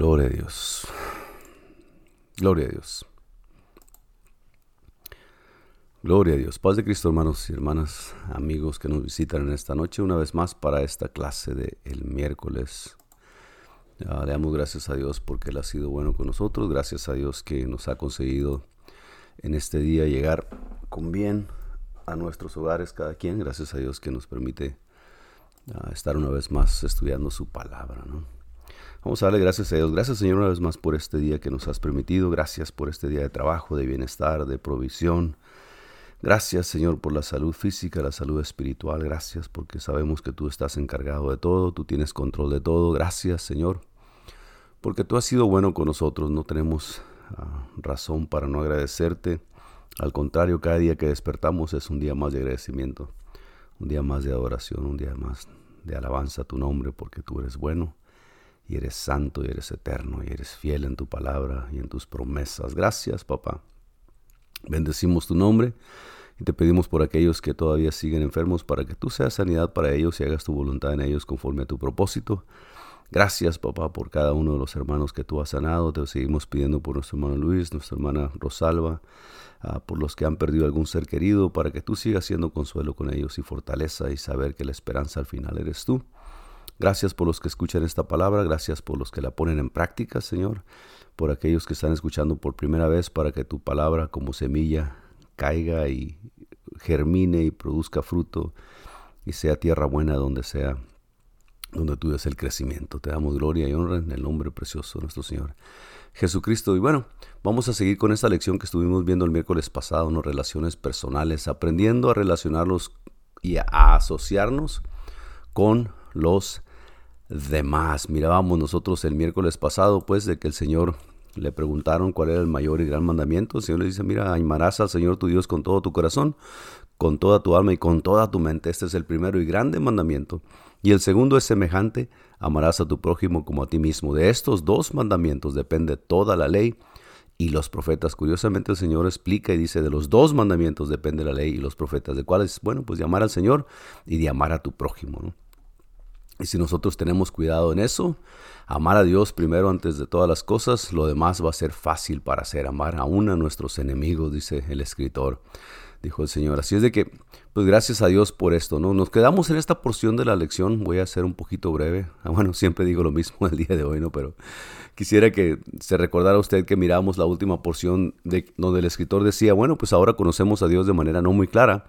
Gloria a Dios. Gloria a Dios. Gloria a Dios. Paz de Cristo, hermanos y hermanas, amigos que nos visitan en esta noche, una vez más para esta clase de el miércoles. le damos gracias a Dios porque Él ha sido bueno con nosotros. Gracias a Dios que nos ha conseguido en este día llegar con bien a nuestros hogares cada quien. Gracias a Dios que nos permite ah, estar una vez más estudiando su palabra. Vamos a darle gracias a Dios. Gracias Señor una vez más por este día que nos has permitido. Gracias por este día de trabajo, de bienestar, de provisión. Gracias Señor por la salud física, la salud espiritual. Gracias porque sabemos que tú estás encargado de todo, tú tienes control de todo. Gracias Señor porque tú has sido bueno con nosotros. No tenemos ah, razón para no agradecerte. Al contrario, cada día que despertamos es un día más de agradecimiento, un día más de adoración, un día más de alabanza a tu nombre porque tú eres bueno y eres santo y eres eterno y eres fiel en tu palabra y en tus promesas. Gracias, papá. Bendecimos tu nombre y te pedimos por aquellos que todavía siguen enfermos para que tú seas sanidad para ellos y hagas tu voluntad en ellos conforme a tu propósito. Gracias, papá, por cada uno de los hermanos que tú has sanado. Te seguimos pidiendo por nuestro hermano Luis, nuestra hermana Rosalba, ah, por los que han perdido algún ser querido, para que tú sigas siendo consuelo con ellos y fortaleza y saber que la esperanza al final eres tú. Gracias por los que escuchan esta palabra, gracias por los que la ponen en práctica, Señor, por aquellos que están escuchando por primera vez para que tu palabra como semilla caiga y germine y produzca fruto y sea tierra buena donde sea, donde tú des el crecimiento. Te damos gloria y honra en el nombre precioso de nuestro Señor Jesucristo. Y bueno, vamos a seguir con esta lección que estuvimos viendo el miércoles pasado, ¿no? relaciones personales, aprendiendo a relacionarlos y a asociarnos con los demás. Mirábamos nosotros el miércoles pasado, pues, de que el Señor le preguntaron cuál era el mayor y gran mandamiento. El Señor le dice, mira, amarás al Señor tu Dios con todo tu corazón, con toda tu alma y con toda tu mente. Este es el primero y grande mandamiento. Y el segundo es semejante, amarás a tu prójimo como a ti mismo. De estos dos mandamientos depende toda la ley y los profetas. Curiosamente el Señor explica y dice, de los dos mandamientos depende la ley y los profetas. ¿De cuáles? Bueno, pues de amar al Señor y de amar a tu prójimo. Y si nosotros tenemos cuidado en eso, amar a Dios primero antes de todas las cosas, lo demás va a ser fácil para hacer. Amar aún a nuestros enemigos, dice el escritor, dijo el Señor. Así es de que, pues gracias a Dios por esto, ¿no? Nos quedamos en esta porción de la lección, voy a ser un poquito breve. Ah, bueno, siempre digo lo mismo el día de hoy, ¿no? Pero quisiera que se recordara usted que miramos la última porción de, donde el escritor decía, bueno, pues ahora conocemos a Dios de manera no muy clara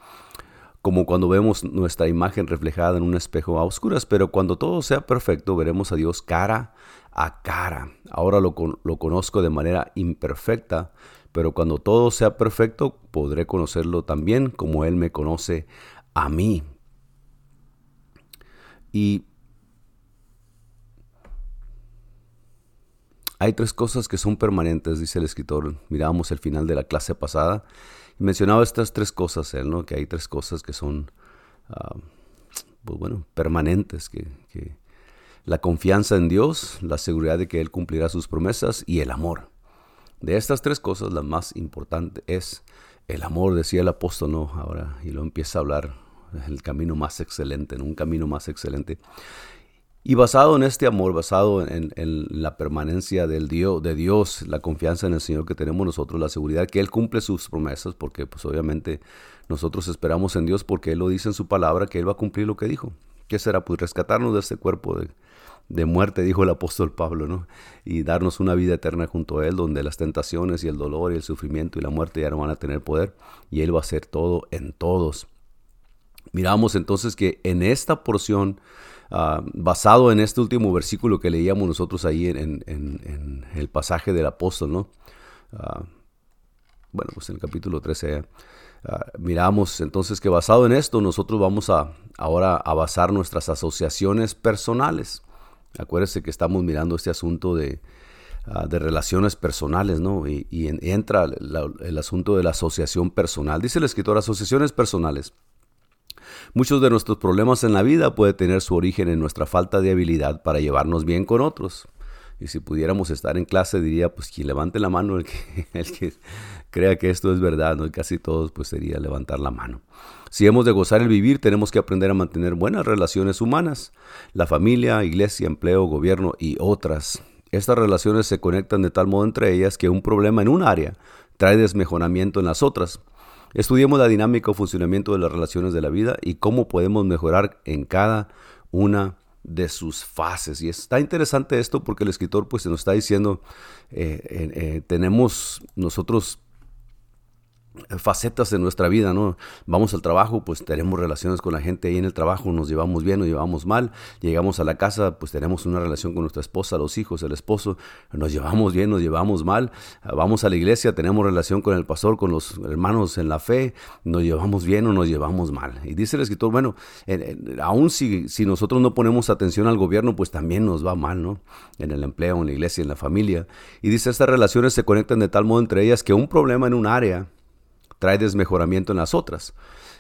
como cuando vemos nuestra imagen reflejada en un espejo a oscuras, pero cuando todo sea perfecto veremos a Dios cara a cara. Ahora lo, conozco de manera imperfecta, pero cuando todo sea perfecto podré conocerlo también como Él me conoce a mí. Y hay tres cosas que son permanentes, dice el escritor. Miramos el final de la clase pasada mencionaba estas tres cosas él, ¿no? Que hay tres cosas que son, ah, pues bueno, permanentes, que, la confianza en Dios, la seguridad de que Él cumplirá sus promesas y el amor. De estas tres cosas, la más importante es el amor, decía el apóstol, ¿no? Ahora, y lo empieza a hablar, el camino más excelente, en un camino más excelente. Y basado en este amor, basado en, la permanencia del Dios, de Dios, la confianza en el Señor que tenemos nosotros, la seguridad que Él cumple sus promesas, porque pues obviamente nosotros esperamos en Dios porque Él lo dice en su palabra que Él va a cumplir lo que dijo. ¿Qué será? Pues rescatarnos de este cuerpo de, de muerte, dijo el apóstol Pablo, ¿no? Y darnos una vida eterna junto a Él, donde las tentaciones y el dolor y el sufrimiento y la muerte ya no van a tener poder, y Él va a hacer todo en todos. Miramos entonces que en esta porción Ah, basado en este último versículo que leíamos nosotros ahí en, el pasaje del apóstol, ¿no? Ah, bueno, pues en el capítulo 13, ah, miramos entonces que basado en esto nosotros vamos a ahora a basar nuestras asociaciones personales. Acuérdense que estamos mirando este asunto de, de relaciones personales, ¿no? Y, entra el asunto de la asociación personal. Dice el escritor, asociaciones personales. Muchos de nuestros problemas en la vida pueden tener su origen en nuestra falta de habilidad para llevarnos bien con otros. Y si pudiéramos estar en clase, diría, pues quien levante la mano, el que, que crea que esto es verdad, casi todos, pues sería levantar la mano. Si hemos de gozar el vivir, tenemos que aprender a mantener buenas relaciones humanas, la familia, iglesia, empleo, gobierno y otras. Estas relaciones se conectan de tal modo entre ellas que un problema en un área trae desmejoramiento en las otras. Estudiemos la dinámica o funcionamiento de las relaciones de la vida y cómo podemos mejorar en cada una de sus fases. Y está interesante esto porque el escritor pues se nos está diciendo, eh, eh, tenemos nosotros facetas de nuestra vida, ¿no? Vamos al trabajo, pues tenemos relaciones con la gente ahí en el trabajo, nos llevamos bien, nos llevamos mal, llegamos a la casa, pues tenemos una relación con nuestra esposa, los hijos, el esposo, nos llevamos bien, nos llevamos mal, vamos a la iglesia, tenemos relación con el pastor, con los hermanos en la fe, nos llevamos bien o nos llevamos mal. Y dice el escritor, bueno, aún si, si nosotros no ponemos atención al gobierno, pues también nos va mal, ¿no? En el empleo, en la iglesia, en la familia. Y dice, estas relaciones se conectan de tal modo entre ellas que un problema en un área, trae desmejoramiento en las otras.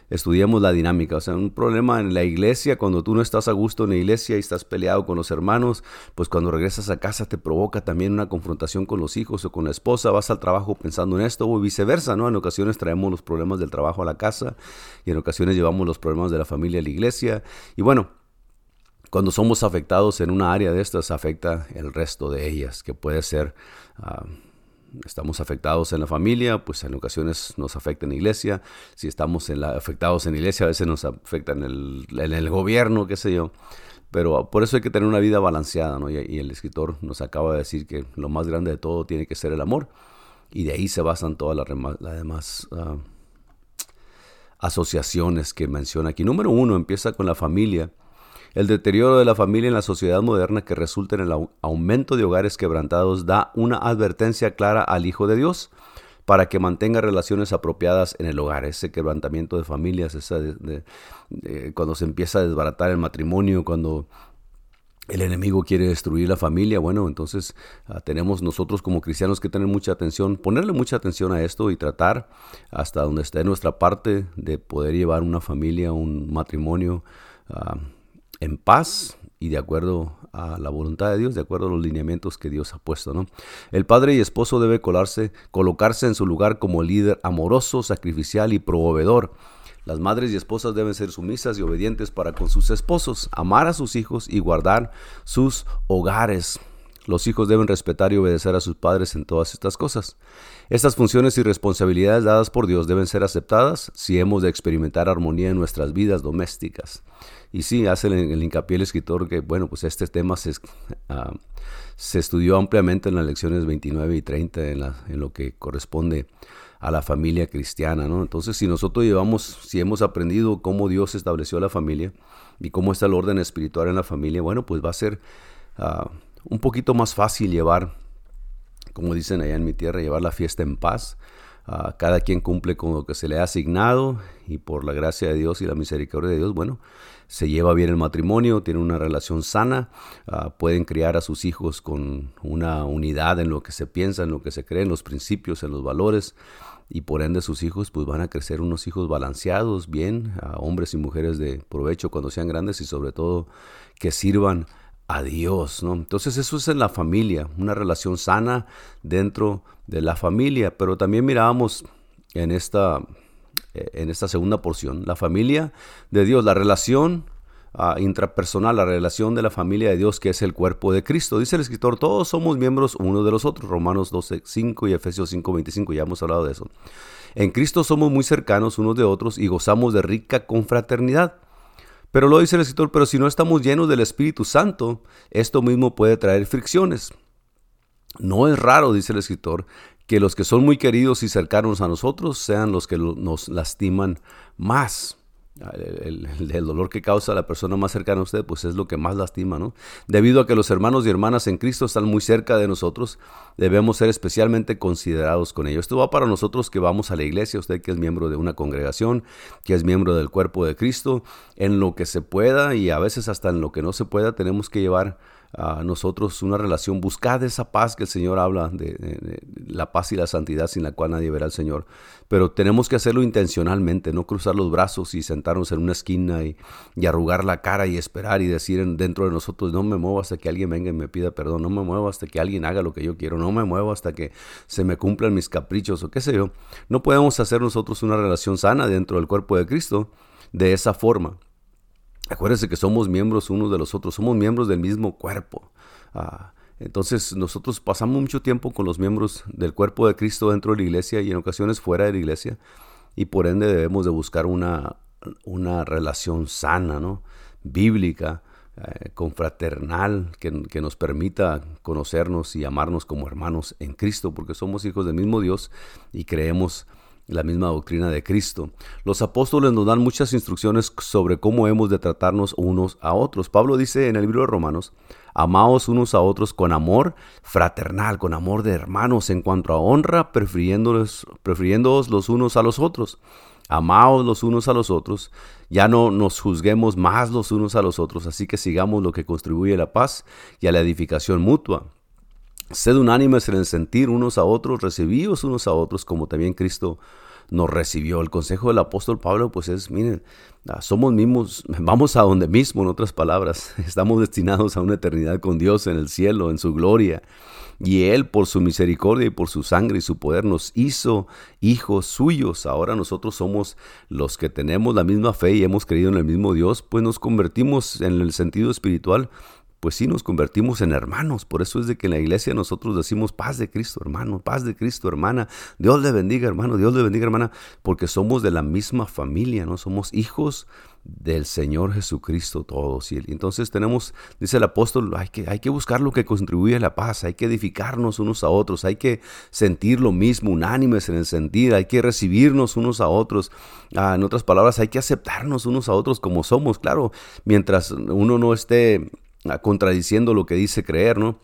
Estudiamos la dinámica, o sea, un problema en la iglesia, cuando tú no estás a gusto en la iglesia y estás peleado con los hermanos, pues cuando regresas a casa te provoca también una confrontación con los hijos o con la esposa, vas al trabajo pensando en esto o viceversa, ¿no? En ocasiones traemos los problemas del trabajo a la casa y en ocasiones llevamos los problemas de la familia a la iglesia. Y bueno, cuando somos afectados en una área de estas, afecta el resto de ellas, que puede ser... Ah, estamos afectados en la familia, pues en ocasiones nos afecta en la iglesia. Si estamos en afectados en la iglesia, a veces nos afecta en el, en el gobierno, qué sé yo. Pero por eso hay que tener una vida balanceada, ¿no? Y, el escritor nos acaba de decir que lo más grande de todo tiene que ser el amor. Y de ahí se basan todas las, demás uh, asociaciones que menciona aquí. Número uno, empieza con la familia el deterioro de la familia en la sociedad moderna que resulta en el aumento de hogares quebrantados da una advertencia clara al Hijo de Dios para que mantenga relaciones apropiadas en el hogar. Ese quebrantamiento de familias, cuando se empieza a desbaratar el matrimonio, cuando el enemigo quiere destruir la familia, bueno, entonces ah, tenemos nosotros como cristianos que tener mucha atención, ponerle mucha atención a esto y tratar hasta donde esté nuestra parte de poder llevar una familia, un matrimonio. Ah, en paz y de acuerdo a la voluntad de Dios, de acuerdo a los lineamientos que Dios ha puesto. ¿no? El padre y esposo debe colarse, colocarse en su lugar como líder amoroso, sacrificial y proveedor. Las madres y esposas deben ser sumisas y obedientes para con sus esposos, amar a sus hijos y guardar sus hogares. Los hijos deben respetar y obedecer a sus padres en todas estas cosas. Estas funciones y responsabilidades dadas por Dios deben ser aceptadas si hemos de experimentar armonía en nuestras vidas domésticas. Y sí, hace el, hincapié el escritor que, bueno, pues este tema se, ah, se estudió ampliamente en las lecciones 29 y 30 en, en lo que corresponde a la familia cristiana, ¿no? Entonces, si nosotros llevamos, si hemos aprendido cómo Dios estableció la familia y cómo está el orden espiritual en la familia, bueno, pues va a ser... Ah, un poquito más fácil llevar, como dicen allá en mi tierra, llevar la fiesta en paz. Ah, cada quien cumple con lo que se le ha asignado y por la gracia de Dios y la misericordia de Dios, bueno, se lleva bien el matrimonio, tiene una relación sana, ah, pueden criar a sus hijos con una unidad en lo que se piensa, en lo que se cree, en los principios, en los valores y por ende sus hijos pues van a crecer unos hijos balanceados, bien, hombres y mujeres de provecho cuando sean grandes y sobre todo que sirvan Dios, ¿no? Entonces eso es en la familia, una relación sana dentro de la familia, pero también mirábamos en esta, eh, en esta segunda porción, la familia de Dios, la relación ah, intrapersonal, la relación de la familia de Dios que es el cuerpo de Cristo. Dice el escritor, todos somos miembros uno de los otros, Romanos 12, 5 y Efesios 5, 25, ya hemos hablado de eso. En Cristo somos muy cercanos unos de otros y gozamos de rica confraternidad. Pero lo dice el escritor, pero si no estamos llenos del Espíritu Santo, esto mismo puede traer fricciones. No es raro, dice el escritor, que los que son muy queridos y cercanos a nosotros sean los que nos lastiman más. El, dolor que causa la persona más cercana a usted, pues es lo que más lastima, ¿no? Debido a que los hermanos y hermanas en Cristo están muy cerca de nosotros, debemos ser especialmente considerados con ellos. Esto va para nosotros que vamos a la iglesia, usted que es miembro de una congregación, que es miembro del cuerpo de Cristo, en lo que se pueda y a veces hasta en lo que no se pueda, tenemos que llevar a nosotros una relación, buscad esa paz que el Señor habla, de, la paz y la santidad sin la cual nadie verá al Señor. Pero tenemos que hacerlo intencionalmente, no cruzar los brazos y sentarnos en una esquina y, arrugar la cara y esperar y decir dentro de nosotros, no me muevo hasta que alguien venga y me pida perdón, no me muevo hasta que alguien haga lo que yo quiero, no me muevo hasta que se me cumplan mis caprichos o qué sé yo. No podemos hacer nosotros una relación sana dentro del cuerpo de Cristo de esa forma. Acuérdense que somos miembros unos de los otros, somos miembros del mismo cuerpo. Ah, Entonces nosotros pasamos mucho tiempo con los miembros del cuerpo de Cristo dentro de la iglesia y en ocasiones fuera de la iglesia y por ende debemos de buscar una, una relación sana, ¿no? bíblica, eh, confraternal, que, que, nos permita conocernos y amarnos como hermanos en Cristo, porque somos hijos del mismo Dios y creemos la misma doctrina de Cristo. Los apóstoles nos dan muchas instrucciones sobre cómo hemos de tratarnos unos a otros. Pablo dice en el libro de Romanos, amaos unos a otros con amor fraternal, con amor de hermanos, en cuanto a honra, prefiriéndolos, prefiriéndoos los unos a los otros. Amaos los unos a los otros, ya no nos juzguemos más los unos a los otros, así que sigamos lo que contribuye a la paz y a la edificación mutua. Sed unánimes en el sentir unos a otros, recibíos unos a otros, como también Cristo nos recibió. El consejo del apóstol Pablo, pues es, miren, ah, somos mismos, vamos a donde mismo, en otras palabras, estamos destinados a una eternidad con Dios en el cielo, en su gloria. Y Él, por su misericordia y por su sangre y su poder, nos hizo hijos suyos. Ahora nosotros somos los que tenemos la misma fe y hemos creído en el mismo Dios, pues nos convertimos en el sentido espiritual pues sí nos convertimos en hermanos. Por eso es de que en la iglesia nosotros decimos paz de Cristo, hermano, paz de Cristo, hermana. Dios le bendiga, hermano, Dios le bendiga, hermana, porque somos de la misma familia, ¿no? Somos hijos del Señor Jesucristo todos. Y entonces tenemos, dice el apóstol, hay que, hay que buscar lo que contribuye a la paz, hay que edificarnos unos a otros, hay que sentir lo mismo, unánimes en el sentir, hay que recibirnos unos a otros. Ah, en otras palabras, hay que aceptarnos unos a otros como somos. Claro, mientras uno no esté contradiciendo lo que dice creer, ¿no?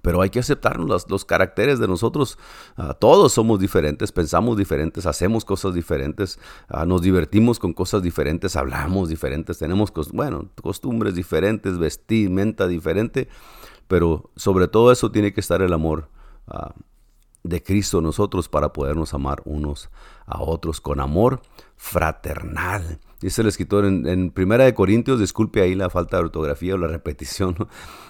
Pero hay que aceptarnos los, caracteres de nosotros. Ah, todos somos diferentes, pensamos diferentes, hacemos cosas diferentes, ah, nos divertimos con cosas diferentes, hablamos diferentes, tenemos, bueno, costumbres diferentes, vestimenta diferente. Pero sobre todo eso tiene que estar el amor ah, de Cristo en nosotros para podernos amar unos a otros con amor fraternal. Dice el escritor en, Primera de Corintios, disculpe ahí la falta de ortografía o la repetición.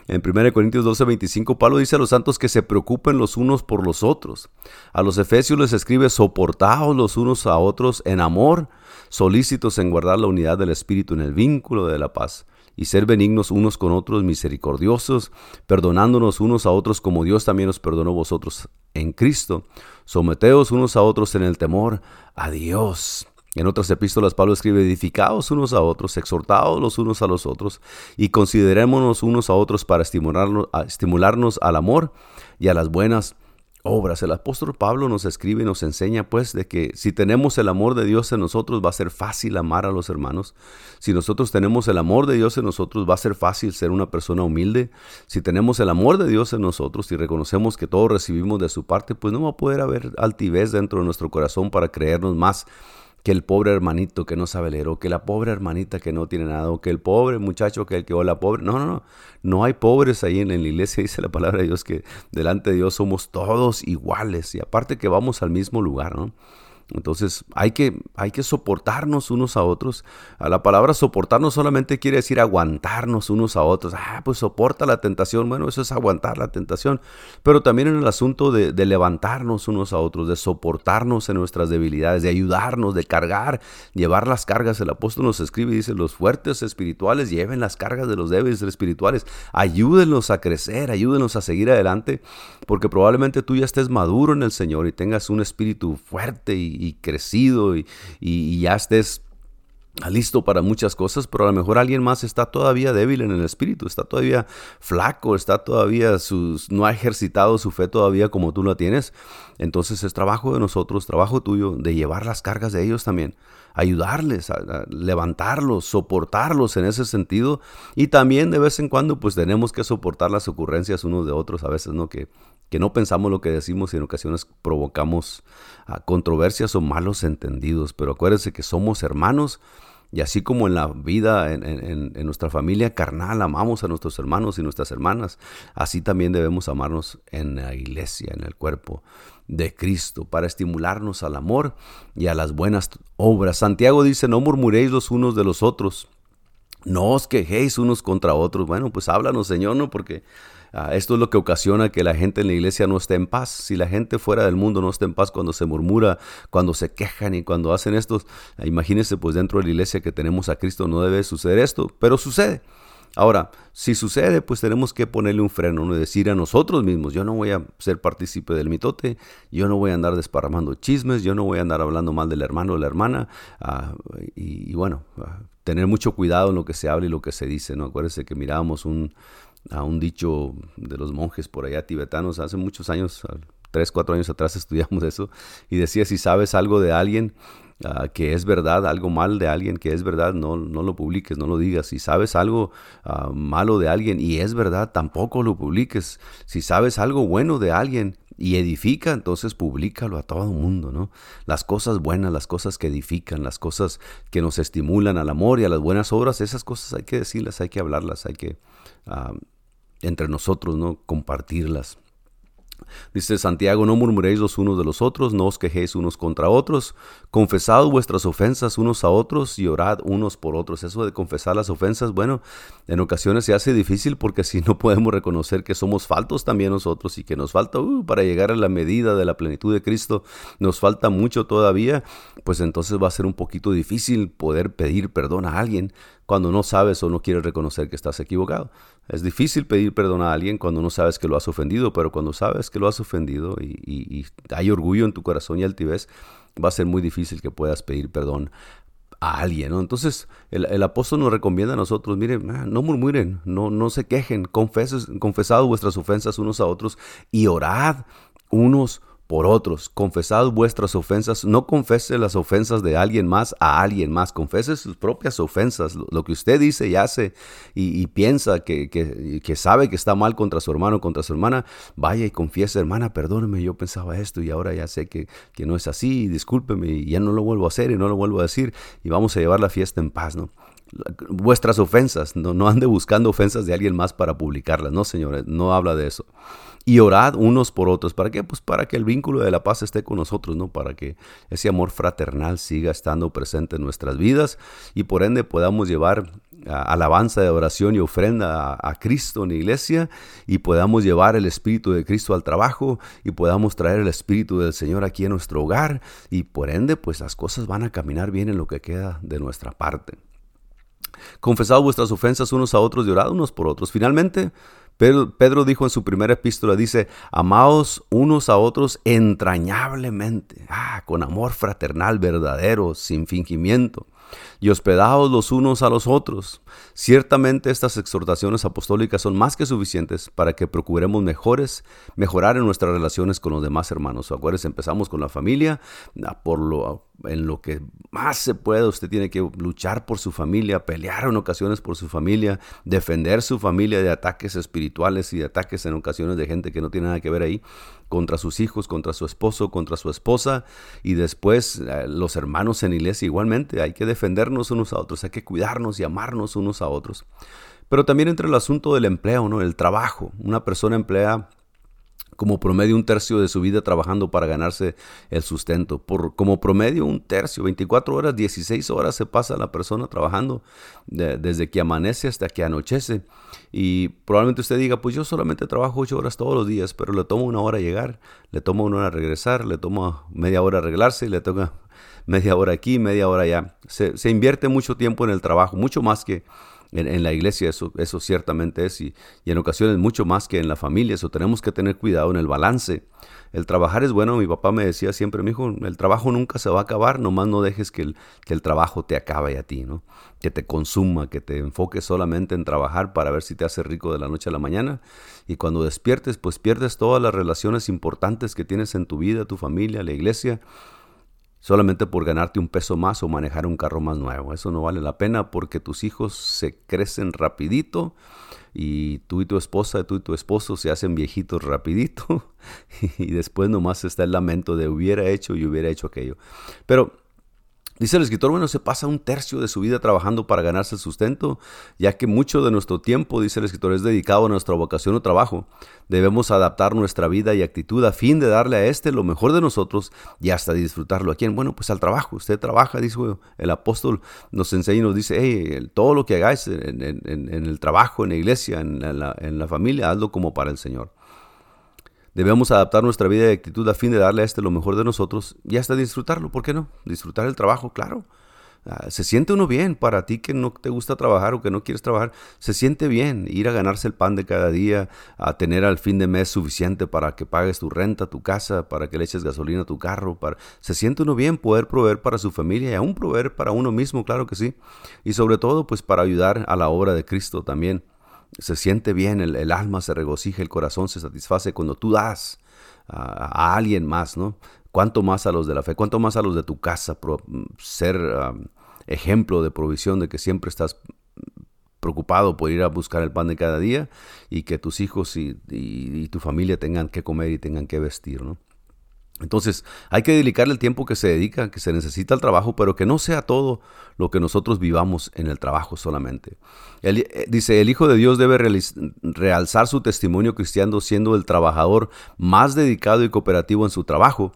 En Primera de Corintios 12, 25, Pablo dice a los santos que se preocupen los unos por los otros. A los efesios les escribe, soportaos los unos a otros en amor, solícitos en guardar la unidad del espíritu en el vínculo de la paz y ser benignos unos con otros, misericordiosos, perdonándonos unos a otros como Dios también os perdonó vosotros en Cristo. Someteos unos a otros en el temor a Dios. En otras epístolas Pablo escribe, edificaos unos a otros, exhortaos los unos a los otros y considerémonos unos a otros para estimularnos, al amor y a las buenas obras. El apóstol Pablo nos escribe y nos enseña pues de que si tenemos el amor de Dios en nosotros va a ser fácil amar a los hermanos. Si nosotros tenemos el amor de Dios en nosotros va a ser fácil ser una persona humilde. Si tenemos el amor de Dios en nosotros y reconocemos que todo recibimos de su parte, pues no va a poder haber altivez dentro de nuestro corazón para creernos más que el pobre hermanito que no sabe leer, o que la pobre hermanita que no tiene nada, o que el pobre muchacho que el que la pobre. No, no, no. No hay pobres ahí en la iglesia, dice la palabra de Dios, que delante de Dios somos todos iguales. Y aparte que vamos al mismo lugar, ¿no? Entonces hay que, hay que soportarnos unos a otros. A la palabra soportarnos solamente quiere decir aguantarnos unos a otros. Ah, pues soporta la tentación. Bueno, eso es aguantar la tentación. Pero también en el asunto de, levantarnos unos a otros, de soportarnos en nuestras debilidades, de ayudarnos, de cargar, llevar las cargas. El apóstol nos escribe y dice, los fuertes espirituales lleven las cargas de los débiles espirituales. Ayúdenlos a crecer, ayúdenlos a seguir adelante, porque probablemente tú ya estés maduro en el Señor y tengas un espíritu fuerte y y crecido y, ya estés listo para muchas cosas, pero a lo mejor alguien más está todavía débil en el espíritu, está todavía flaco, está todavía sus, no ha ejercitado su fe todavía como tú la tienes. Entonces es trabajo de nosotros, trabajo tuyo, de llevar las cargas de ellos también, ayudarles, a, levantarlos, soportarlos en ese sentido. Y también de vez en cuando pues tenemos que soportar las ocurrencias unos de otros, a veces, ¿no? Que que no pensamos lo que decimos y en ocasiones provocamos ah, controversias o malos entendidos. Pero acuérdense que somos hermanos y así como en la vida, en, nuestra familia carnal, amamos a nuestros hermanos y nuestras hermanas, así también debemos amarnos en la iglesia, en el cuerpo de Cristo, para estimularnos al amor y a las buenas obras. Santiago dice, no murmuréis los unos de los otros, no os quejéis unos contra otros. Bueno, pues háblanos, Señor, ¿no? Porque Ah, esto es lo que ocasiona que la gente en la iglesia no esté en paz. Si la gente fuera del mundo no está en paz cuando se murmura, cuando se quejan y cuando hacen esto, ah, imagínense pues dentro de la iglesia que tenemos a Cristo no debe suceder esto, pero sucede. Ahora, si sucede, pues tenemos que ponerle un freno, ¿no? decir a nosotros mismos, yo no voy a ser partícipe del mitote, yo no voy a andar desparramando chismes, yo no voy a andar hablando mal del hermano o la hermana, ah, y, bueno, tener mucho cuidado en lo que se habla y lo que se dice, ¿no? Acuérdense que mirábamos un, a un dicho de los monjes por allá tibetanos hace muchos años, tres, cuatro años atrás estudiamos eso, y decía, si sabes algo de alguien, Ah, que es verdad, algo mal de alguien que es verdad, no, no lo publiques, no lo digas. Si sabes algo ah, malo de alguien y es verdad, tampoco lo publiques. Si sabes algo bueno de alguien y edifica, entonces públicalo a todo el mundo, ¿no? Las cosas buenas, las cosas que edifican, las cosas que nos estimulan al amor y a las buenas obras, esas cosas hay que decirlas, hay que hablarlas, hay que ah, entre nosotros, ¿no? Compartirlas. Dice Santiago, no murmuréis los unos de los otros, no os quejéis unos contra otros, confesad vuestras ofensas unos a otros y orad unos por otros. Eso de confesar las ofensas, bueno, en ocasiones se hace difícil porque si no podemos reconocer que somos faltos también nosotros y que nos falta uh, para llegar a la medida de la plenitud de Cristo, nos falta mucho todavía, pues entonces va a ser un poquito difícil poder pedir perdón a alguien cuando no sabes o no quieres reconocer que estás equivocado. Es difícil pedir perdón a alguien cuando no sabes que lo has ofendido, pero cuando sabes que lo has ofendido y, hay orgullo en tu corazón y altivez, va a ser muy difícil que puedas pedir perdón a alguien, Entonces, el, apóstol nos recomienda a nosotros, miren, ah, no murmuren, no, no se quejen, confesad vuestras ofensas unos a otros y orad unos por otros. Confesad vuestras ofensas. No confese las ofensas de alguien más a alguien más. Confese sus propias ofensas. Lo, que usted dice y hace y, piensa que, que, sabe que está mal contra su hermano o contra su hermana, vaya y confiese, hermana, perdóneme, yo pensaba esto y ahora ya sé que, que no es así. Discúlpeme y ya no lo vuelvo a hacer y no lo vuelvo a decir. Y vamos a llevar la fiesta en paz, ¿no? vuestras ofensas, no, no ande buscando ofensas de alguien más para publicarlas, no señores, no habla de eso y orad unos por otros. ¿Para qué? Pues para que el vínculo de la paz esté con nosotros, ¿no? Para que ese amor fraternal siga estando presente en nuestras vidas y por ende podamos llevar alabanza de oración y ofrenda a, Cristo en la iglesia y podamos llevar el Espíritu de Cristo al trabajo y podamos traer el Espíritu del Señor aquí en nuestro hogar y por ende pues las cosas van a caminar bien en lo que queda de nuestra parte. Confesad vuestras ofensas unos a otros y orad unos por otros. Finalmente, Pedro, dijo en su primera epístola, dice, amaos unos a otros entrañablemente, ah, con amor fraternal verdadero, sin fingimiento, y hospedaos los unos a los otros. Ciertamente estas exhortaciones apostólicas son más que suficientes para que procuremos mejores, mejorar en nuestras relaciones con los demás hermanos. Acuérdense, empezamos con la familia, por lo en lo que más se pueda, usted tiene que luchar por su familia, pelear en ocasiones por su familia, defender su familia de ataques espirituales y de ataques en ocasiones de gente que no tiene nada que ver ahí, contra sus hijos, contra su esposo, contra su esposa, y después eh, los hermanos en iglesia igualmente, hay que defendernos unos a otros, hay que cuidarnos y amarnos unos a otros. Pero también entre el asunto del empleo, ¿no? El trabajo. Una persona emplea como promedio un tercio de su vida trabajando para ganarse el sustento. Por, como promedio un tercio, 24 horas, 16 horas se pasa la persona trabajando desde que amanece hasta que anochece. Y probablemente usted diga, pues yo solamente trabajo 8 horas todos los días, pero le tomo una hora llegar, le tomo una hora regresar, le tomo media hora arreglarse y le toca media hora aquí, media hora allá. Se invierte mucho tiempo en el trabajo, mucho más que en, la iglesia eso, ciertamente es y, en ocasiones mucho más que en la familia. Eso tenemos que tener cuidado en el balance. El trabajar es bueno. Mi papá me decía siempre, mi hijo, el trabajo nunca se va a acabar. Nomás no dejes que el, que el trabajo te acabe a ti, ¿no? Que te consuma, que te enfoques solamente en trabajar para ver si te hace rico de la noche a la mañana. Y cuando despiertes, pues pierdes todas las relaciones importantes que tienes en tu vida, tu familia, la iglesia solamente por ganarte un peso más o manejar un carro más nuevo. Eso no vale la pena porque tus hijos se crecen rapidito y tú y tu esposa, tú y tu esposo se hacen viejitos rapidito y después nomás está el lamento de hubiera hecho y hubiera hecho aquello. Pero Dice el escritor, bueno, se pasa un tercio de su vida trabajando para ganarse el sustento, ya que mucho de nuestro tiempo, dice el escritor, es dedicado a nuestra vocación o trabajo. Debemos adaptar nuestra vida y actitud a fin de darle a éste lo mejor de nosotros y hasta disfrutarlo. ¿A quién? Bueno, pues al trabajo. Usted trabaja, dice el apóstol, nos enseña y nos dice, hey, todo lo que hagáis en, el trabajo, en la iglesia, en la, en la familia, hazlo como para el Señor. Debemos adaptar nuestra vida y actitud a fin de darle a este lo mejor de nosotros y hasta disfrutarlo. ¿Por qué no? Disfrutar el trabajo, claro. Ah, se siente uno bien para ti que no te gusta trabajar o que no quieres trabajar. Se siente bien ir a ganarse el pan de cada día, a tener al fin de mes suficiente para que pagues tu renta, tu casa, para que le eches gasolina a tu carro. Para... Se siente uno bien poder proveer para su familia y aún proveer para uno mismo, claro que sí. Y sobre todo, pues para ayudar a la obra de Cristo también. Se siente bien, el, alma se regocija, el corazón se satisface cuando tú das a, alguien más, ¿no? Cuánto más a los de la fe, cuánto más a los de tu casa, ser ejemplo de provisión, de que siempre estás preocupado por ir a buscar el pan de cada día y que tus hijos y, y tu familia tengan que comer y tengan que vestir, ¿no? Entonces, hay que dedicarle el tiempo que se dedica, que se necesita al trabajo, pero que no sea todo lo que nosotros vivamos en el trabajo solamente. Eh, dice, el Hijo de Dios debe realzar su testimonio cristiano siendo el trabajador más dedicado y cooperativo en su trabajo,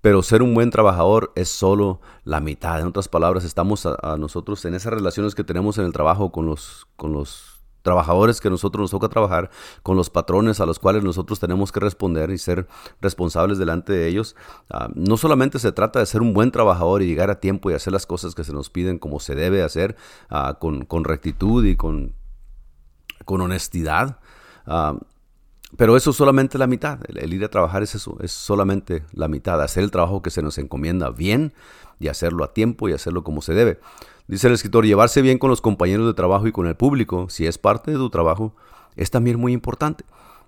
pero ser un buen trabajador es solo la mitad. En otras palabras, estamos a, nosotros en esas relaciones que tenemos en el trabajo con los, con los trabajadores que nosotros nos toca trabajar, con los patrones a los cuales nosotros tenemos que responder y ser responsables delante de ellos. Ah, no solamente se trata de ser un buen trabajador y llegar a tiempo y hacer las cosas que se nos piden como se debe hacer, ah, con, rectitud y con, con honestidad. Ah, pero eso es solamente la mitad. El, ir a trabajar es eso, es solamente la mitad. Hacer el trabajo que se nos encomienda bien y hacerlo a tiempo y hacerlo como se debe. Dice el escritor, llevarse bien con los compañeros de trabajo y con el público, si es parte de tu trabajo, es también muy importante.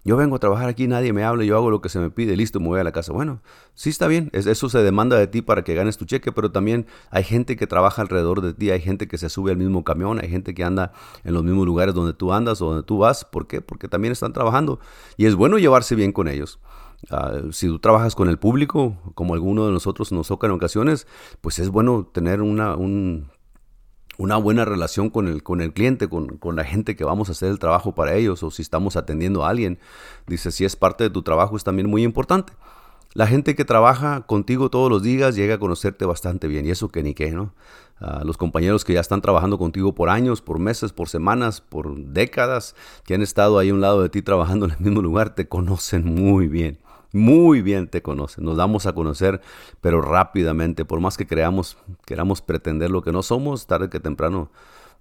Yo vengo a trabajar aquí, nadie me habla, yo hago lo que se me pide, listo, me voy a la casa. Bueno, sí está bien, eso se demanda de ti para que ganes tu cheque, pero también hay gente que trabaja alrededor de ti, hay gente que se sube al mismo camión, hay gente que anda en los mismos lugares donde tú andas o donde tú vas. ¿Por qué? Porque también están trabajando y es bueno llevarse bien con ellos. Ah, si tú trabajas con el público, como alguno de nosotros nos toca en ocasiones, pues es bueno tener una, un, una buena relación con el, con el cliente, con, la gente que vamos a hacer el trabajo para ellos o si estamos atendiendo a alguien. Dice, si es parte de tu trabajo es también muy importante. La gente que trabaja contigo todos los días llega a conocerte bastante bien y eso que ni qué, ¿no? Ah, los compañeros que ya están trabajando contigo por años, por meses, por semanas, por décadas, que han estado ahí a un lado de ti trabajando en el mismo lugar, te conocen muy bien muy bien te conocen, nos damos a conocer, pero rápidamente, por más que creamos, queramos pretender lo que no somos, tarde que temprano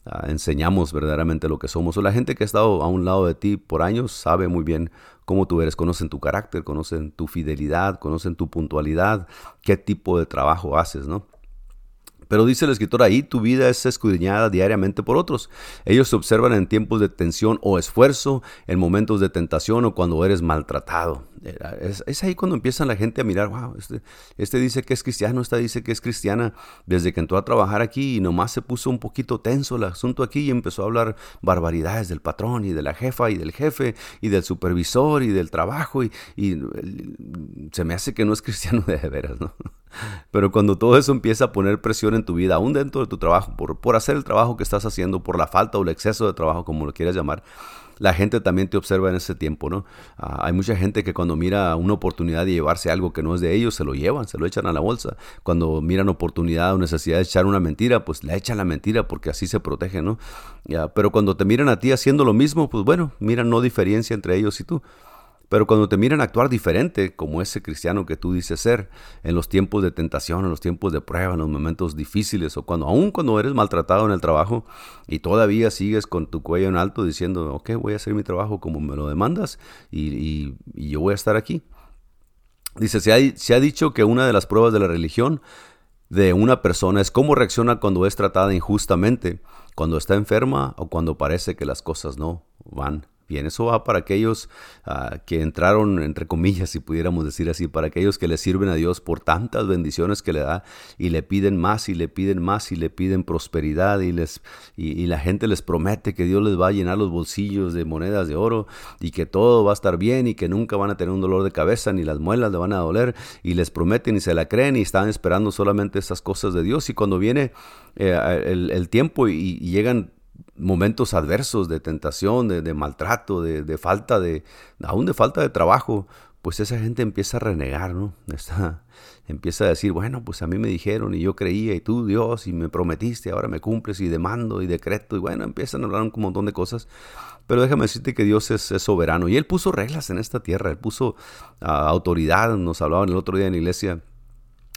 ah, enseñamos verdaderamente lo que somos. O la gente que ha estado a un lado de ti por años sabe muy bien cómo tú eres, conocen tu carácter, conocen tu fidelidad, conocen tu puntualidad, qué tipo de trabajo haces, ¿no? Pero dice el escritor ahí, tu vida es escudriñada diariamente por otros. Ellos se observan en tiempos de tensión o esfuerzo, en momentos de tentación o cuando eres maltratado. Es, ahí cuando empieza la gente a mirar, wow, este, este, dice que es cristiano, esta dice que es cristiana, desde que entró a trabajar aquí y nomás se puso un poquito tenso el asunto aquí y empezó a hablar barbaridades del patrón y de la jefa y del jefe y del supervisor y del trabajo y, y se me hace que no es cristiano de veras, ¿no? Pero cuando todo eso empieza a poner presión en tu vida, aún dentro de tu trabajo, por, por hacer el trabajo que estás haciendo, por la falta o el exceso de trabajo, como lo quieras llamar, la gente también te observa en ese tiempo, ¿no? Ah, hay mucha gente que cuando mira una oportunidad de llevarse algo que no es de ellos, se lo llevan, se lo echan a la bolsa. Cuando miran oportunidad o necesidad de echar una mentira, pues le echan la mentira porque así se protege, ¿no? Pero cuando te miran a ti haciendo lo mismo, pues bueno, miran no diferencia entre ellos y tú. Pero cuando te miran actuar diferente, como ese cristiano que tú dices ser, en los tiempos de tentación, en los tiempos de prueba, en los momentos difíciles, o cuando aún cuando eres maltratado en el trabajo y todavía sigues con tu cuello en alto diciendo, ok, voy a hacer mi trabajo como me lo demandas y, yo voy a estar aquí. Dice, se ha, se ha dicho que una de las pruebas de la religión de una persona es cómo reacciona cuando es tratada injustamente, cuando está enferma o cuando parece que las cosas no van Bien, eso va para aquellos ah, que entraron, entre comillas, si pudiéramos decir así, para aquellos que le sirven a Dios por tantas bendiciones que le da y le piden más y le piden más y le piden prosperidad y, les, y, la gente les promete que Dios les va a llenar los bolsillos de monedas de oro y que todo va a estar bien y que nunca van a tener un dolor de cabeza ni las muelas le van a doler y les prometen y se la creen y están esperando solamente esas cosas de Dios. Y cuando viene eh, el, tiempo y llegan momentos adversos de tentación, de, maltrato, de, falta de, aún de falta de trabajo, pues esa gente empieza a renegar, ¿no? empieza a decir, bueno, pues a mí me dijeron y yo creía y tú Dios y me prometiste, ahora me cumples y demando y decreto y bueno, empiezan a hablar un montón de cosas. Pero déjame decirte que Dios es, soberano y Él puso reglas en esta tierra, Él puso ah, autoridad, nos hablaban el otro día en la iglesia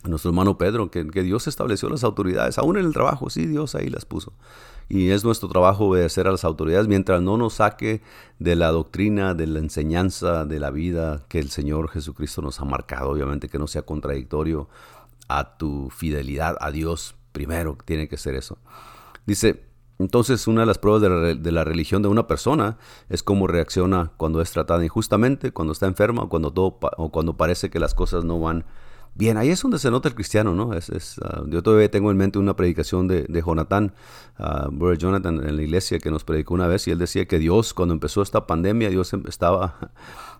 nuestro hermano Pedro, que, Dios estableció las autoridades, aún en el trabajo, sí, Dios ahí las puso. Y es nuestro trabajo obedecer a las autoridades mientras no nos saque de la doctrina, de la enseñanza, de la vida que el Señor Jesucristo nos ha marcado, obviamente que no sea contradictorio a tu fidelidad a Dios, primero tiene que ser eso. Dice, entonces, una de las pruebas de la, religión de una persona es cómo reacciona cuando es tratada injustamente, cuando está enferma cuando, todo, o cuando parece que las cosas no van Bien, ahí es donde se nota el cristiano, ¿no? Es, ah, yo todavía tengo en mente una predicación de, de Jonathan, uh, Brother Jonathan, en la iglesia que nos predicó una vez y él decía que Dios, cuando empezó esta pandemia, Dios em, estaba,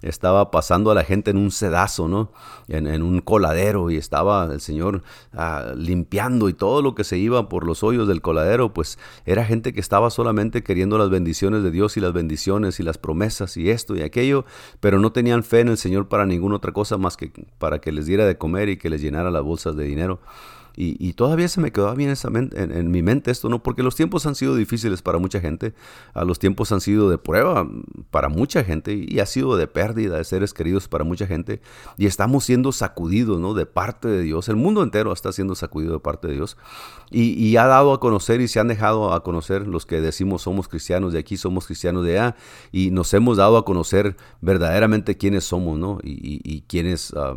estaba pasando a la gente en un sedazo, ¿no? En, un coladero y estaba el Señor uh, limpiando y todo lo que se iba por los hoyos del coladero, pues era gente que estaba solamente queriendo las bendiciones de Dios y las bendiciones y las promesas y esto y aquello, pero no tenían fe en el Señor para ninguna otra cosa más que para que les diera de comer y que les llenara las bolsas de dinero. Y, todavía se me quedaba bien esa en, mi mente esto, ¿no? Porque los tiempos han sido difíciles para mucha gente, a los tiempos han sido de prueba para mucha gente y ha sido de pérdida de seres queridos para mucha gente y estamos siendo sacudidos, ¿no? De parte de Dios, el mundo entero está siendo sacudido de parte de Dios y, ha dado a conocer y se han dejado a conocer los que decimos somos cristianos de aquí, somos cristianos de allá y nos hemos dado a conocer verdaderamente quiénes somos, ¿no? Y, y, quiénes... Ah,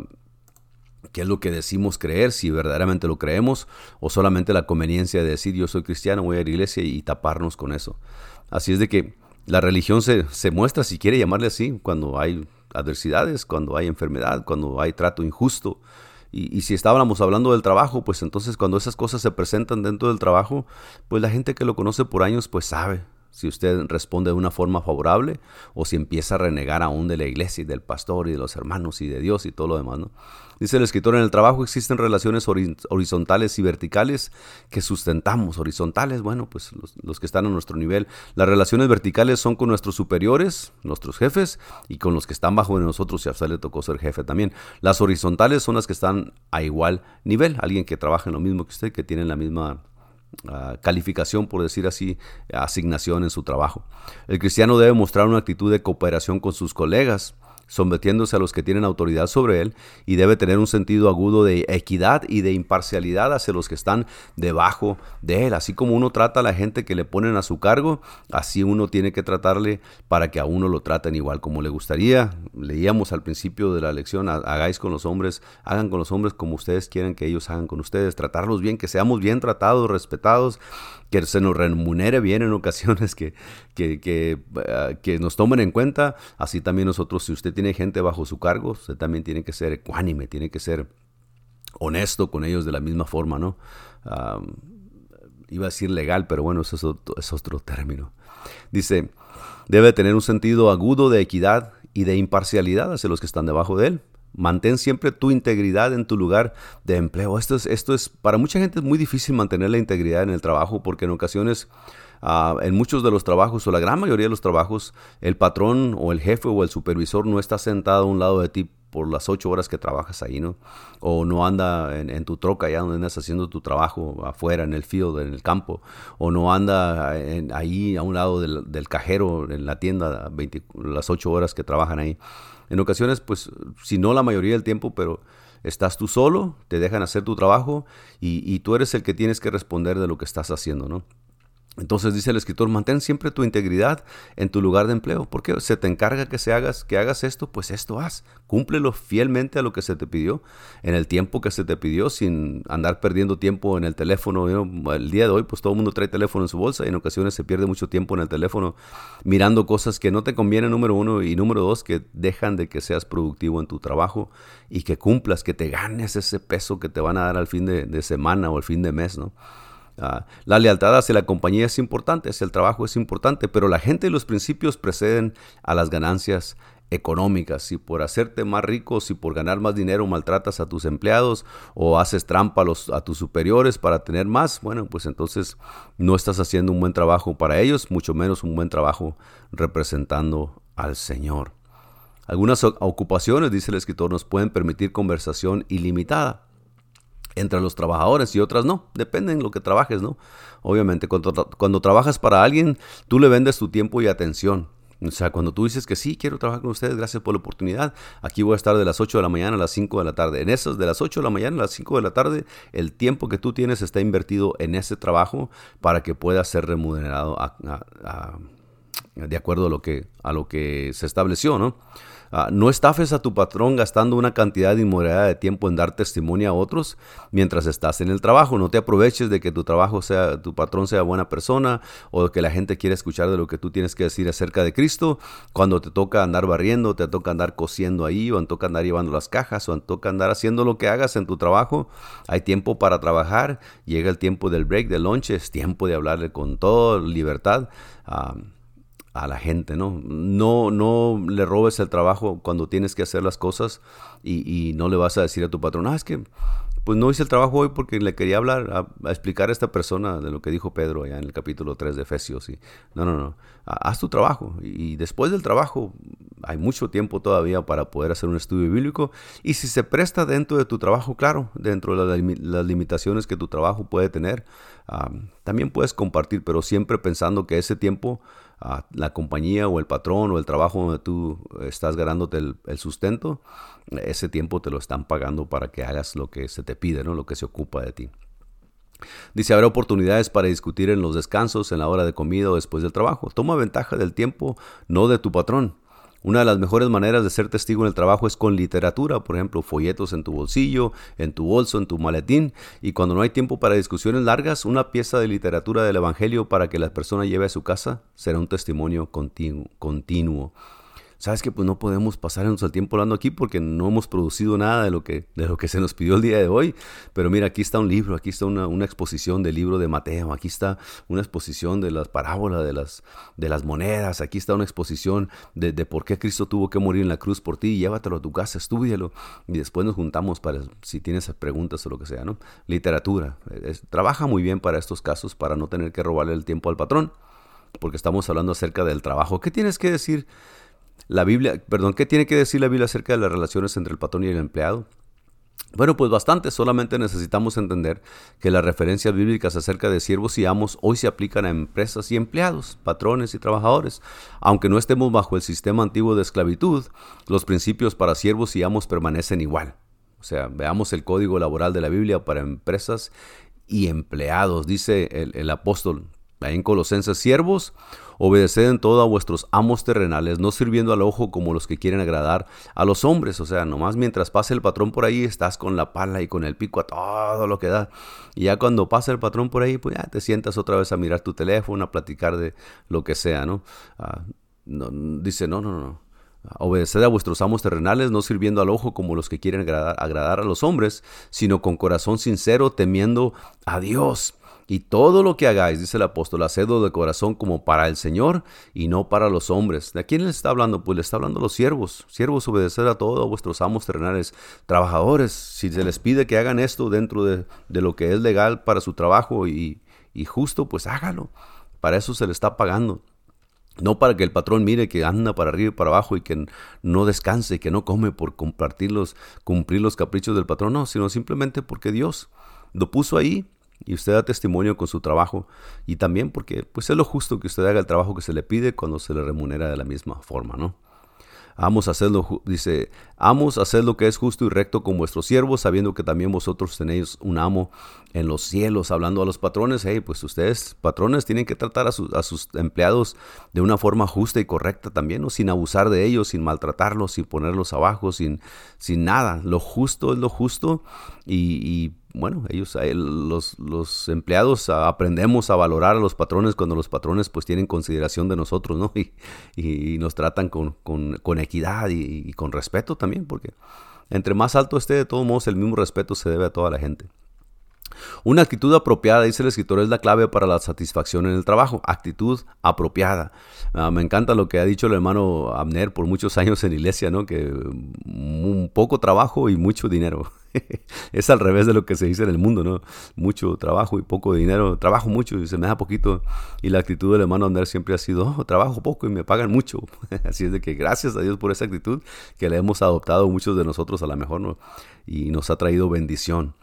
qué es lo que decimos creer, si verdaderamente lo creemos o solamente la conveniencia de decir yo soy cristiano, voy a la iglesia y taparnos con eso. Así es de que la religión se, muestra, si quiere llamarle así, cuando hay adversidades, cuando hay enfermedad, cuando hay trato injusto. Y, y, si estábamos hablando del trabajo, pues entonces cuando esas cosas se presentan dentro del trabajo, pues la gente que lo conoce por años, pues sabe, si usted responde de una forma favorable o si empieza a renegar aún de la iglesia y del pastor y de los hermanos y de Dios y todo lo demás. ¿no? Dice el escritor, en el trabajo existen relaciones horizontales y verticales que sustentamos. Horizontales, bueno, pues los, que están a nuestro nivel. Las relaciones verticales son con nuestros superiores, nuestros jefes, y con los que están bajo de nosotros, si a usted le tocó ser jefe también. Las horizontales son las que están a igual nivel. Alguien que trabaja en lo mismo que usted, que tiene la misma ah, calificación, por decir así, asignación en su trabajo. El cristiano debe mostrar una actitud de cooperación con sus colegas sometiéndose a los que tienen autoridad sobre él, y debe tener un sentido agudo de equidad y de imparcialidad hacia los que están debajo de él. Así como uno trata a la gente que le ponen a su cargo, así uno tiene que tratarle para que a uno lo traten igual como le gustaría. Leíamos al principio de la lección, hagáis con los hombres, hagan con los hombres como ustedes quieren que ellos hagan con ustedes, tratarlos bien, que seamos bien tratados, respetados, que se nos remunere bien en ocasiones, que, que, ah, que nos tomen en cuenta, así también nosotros, si usted tiene tiene gente bajo su cargo, usted también tiene que ser ecuánime, tiene que ser honesto con ellos de la misma forma, ¿no? iba a decir legal, pero bueno, eso es otro, es otro término. Dice, debe tener un sentido agudo de equidad y de imparcialidad hacia los que están debajo de él. Mantén siempre tu integridad en tu lugar de empleo. Esto es, esto es, para mucha gente es muy difícil mantener la integridad en el trabajo porque en ocasiones Ah, en muchos de los trabajos, o la gran mayoría de los trabajos, el patrón o el jefe o el supervisor no está sentado a un lado de ti por las ocho horas que trabajas ahí, ¿no? O no anda en, tu troca allá donde andas haciendo tu trabajo afuera, en el field, en el campo. O no anda ahí a un lado del, cajero en la tienda las ocho horas que trabajan ahí. En ocasiones, pues, si no la mayoría del tiempo, pero estás tú solo, te dejan hacer tu trabajo y, tú eres el que tienes que responder de lo que estás haciendo, ¿no? Entonces dice el escritor, mantén siempre tu integridad en tu lugar de empleo, porque se te encarga que se hagas, que hagas esto, pues esto haz, cúmplelo fielmente a lo que se te pidió, en el tiempo que se te pidió, sin andar perdiendo tiempo en el teléfono. El día de hoy, pues todo mundo trae teléfono en su bolsa y en ocasiones se pierde mucho tiempo en el teléfono mirando cosas que no te convienen, número uno, y número dos, que dejan de que seas productivo en tu trabajo y que cumplas, que te ganes ese peso que te van a dar al fin de, de semana o al fin de mes, ¿no? Ah, la lealtad hacia la compañía es importante, hacia el trabajo es importante, pero la gente y los principios preceden a las ganancias económicas. Si por hacerte más rico, si por ganar más dinero maltratas a tus empleados o haces trampa a, a tus superiores para tener más, bueno, pues entonces no estás haciendo un buen trabajo para ellos, mucho menos un buen trabajo representando al Señor. Algunas ocupaciones, dice el escritor, nos pueden permitir conversación ilimitada entre los trabajadores y otras no. Depende en lo que trabajes, ¿no? Obviamente, cuando, cuando trabajas para alguien, tú le vendes tu tiempo y atención. O sea, cuando tú dices que sí, quiero trabajar con ustedes, gracias por la oportunidad, aquí voy a estar de las 8 de la mañana a las 5 de la tarde. En esas, de las 8 de la mañana a las 5 de la tarde, el tiempo que tú tienes está invertido en ese trabajo para que pueda ser remunerado de acuerdo a lo, que, a lo que se estableció, ¿no? Ah, no estafes a tu patrón gastando una cantidad inmoderada de tiempo en dar testimonio a otros mientras estás en el trabajo. No te aproveches de que tu trabajo sea, tu patrón sea buena persona o que la gente quiera escuchar de lo que tú tienes que decir acerca de Cristo. Cuando te toca andar barriendo, te toca andar cosiendo ahí, o te toca andar llevando las cajas, o te toca andar haciendo lo que hagas en tu trabajo. Hay tiempo para trabajar. Llega el tiempo del break, del lunch, es tiempo de hablarle con toda libertad. Ah, a la gente, ¿no? No, no le robes el trabajo cuando tienes que hacer las cosas y, no le vas a decir a tu patrón, ah, es que pues no hice el trabajo hoy porque le quería hablar, a, explicar a esta persona de lo que dijo Pedro allá en el capítulo 3 de Efesios. Y, no, no, no, haz tu trabajo y después del trabajo hay mucho tiempo todavía para poder hacer un estudio bíblico y si se presta dentro de tu trabajo, claro, dentro de las limitaciones que tu trabajo puede tener, también puedes compartir, pero siempre pensando que ese tiempo la compañía o el patrón o el trabajo donde tú estás ganándote el, sustento, ese tiempo te lo están pagando para que hagas lo que se te pide, ¿no? lo que se ocupa de ti. Dice, habrá oportunidades para discutir en los descansos, en la hora de comida o después del trabajo. Toma ventaja del tiempo, no de tu patrón. Una de las mejores maneras de ser testigo en el trabajo es con literatura, por ejemplo, folletos en tu bolsillo, en tu bolso, en tu maletín, y cuando no hay tiempo para discusiones largas, una pieza de literatura del Evangelio para que la persona lleve a su casa será un testimonio continuo sabes que pues no podemos pasarnos el tiempo hablando aquí porque no hemos producido nada de lo que, de lo que se nos pidió el día de hoy. Pero mira, aquí está un libro, aquí está una, exposición del libro de Mateo, aquí está una exposición de las parábolas de las, de las monedas, aquí está una exposición de, de, por qué Cristo tuvo que morir en la cruz por ti. Llévatelo a tu casa, estúdialo y después nos juntamos para si tienes preguntas o lo que sea, ¿no? Literatura. trabaja muy bien para estos casos para no tener que robarle el tiempo al patrón porque estamos hablando acerca del trabajo. ¿Qué tienes que decir? La Biblia, perdón, ¿qué tiene que decir la Biblia acerca de las relaciones entre el patrón y el empleado? Bueno, pues bastante, solamente necesitamos entender que las referencias bíblicas acerca de siervos y amos hoy se aplican a empresas y empleados, patrones y trabajadores. Aunque no estemos bajo el sistema antiguo de esclavitud, los principios para siervos y amos permanecen igual. O sea, veamos el código laboral de la Biblia para empresas y empleados, dice el, el apóstol en Colosenses, siervos, obedeced en todo a vuestros amos terrenales, no sirviendo al ojo como los que quieren agradar a los hombres. O sea, nomás mientras pase el patrón por ahí, estás con la pala y con el pico a todo lo que da. Y ya cuando pasa el patrón por ahí, pues ya te sientas otra vez a mirar tu teléfono, a platicar de lo que sea, ¿no? Ah, no dice, no, no, no. Obedeced a vuestros amos terrenales, no sirviendo al ojo como los que quieren agradar, agradar a los hombres, sino con corazón sincero, temiendo a Dios. Y todo lo que hagáis, dice el apóstol, hacedlo de corazón como para el Señor y no para los hombres. ¿De quién le está hablando? Pues le está hablando a los siervos. Siervos, obedecer a todos vuestros amos terrenales. Trabajadores, si se les pide que hagan esto dentro de, lo que es legal para su trabajo y, y justo, pues hágalo. Para eso se le está pagando. No para que el patrón mire que anda para arriba y para abajo y que no descanse, que no come por compartir cumplir los caprichos del patrón, no, sino simplemente porque Dios lo puso ahí y usted da testimonio con su trabajo y también porque pues es lo justo que usted haga el trabajo que se le pide cuando se le remunera de la misma forma, ¿no? Amos hacerlo, dice, amos hacer lo que es justo y recto con vuestros siervos, sabiendo que también vosotros tenéis un amo en los cielos, hablando a los patrones, hey, pues ustedes, patrones, tienen que tratar a, sus empleados de una forma justa y correcta también, ¿no? sin abusar de ellos, sin maltratarlos, sin ponerlos abajo, sin, sin nada. Lo justo es lo justo y bueno, ellos, los, los, empleados aprendemos a valorar a los patrones cuando los patrones pues tienen consideración de nosotros, ¿no? Y, nos tratan con, con, con equidad y, con respeto también, porque entre más alto esté, de todos modos, el mismo respeto se debe a toda la gente. Una actitud apropiada, dice el escritor, es la clave para la satisfacción en el trabajo. Actitud apropiada. Ah, me encanta lo que ha dicho el hermano Abner por muchos años en iglesia, ¿no? Que un poco trabajo y mucho dinero. es al revés de lo que se dice en el mundo, ¿no? Mucho trabajo y poco dinero. Trabajo mucho y se me da poquito. Y la actitud del hermano Abner siempre ha sido, oh, trabajo poco y me pagan mucho. Así es de que gracias a Dios por esa actitud que le hemos adoptado muchos de nosotros a lo mejor. Y nos ha traído bendición.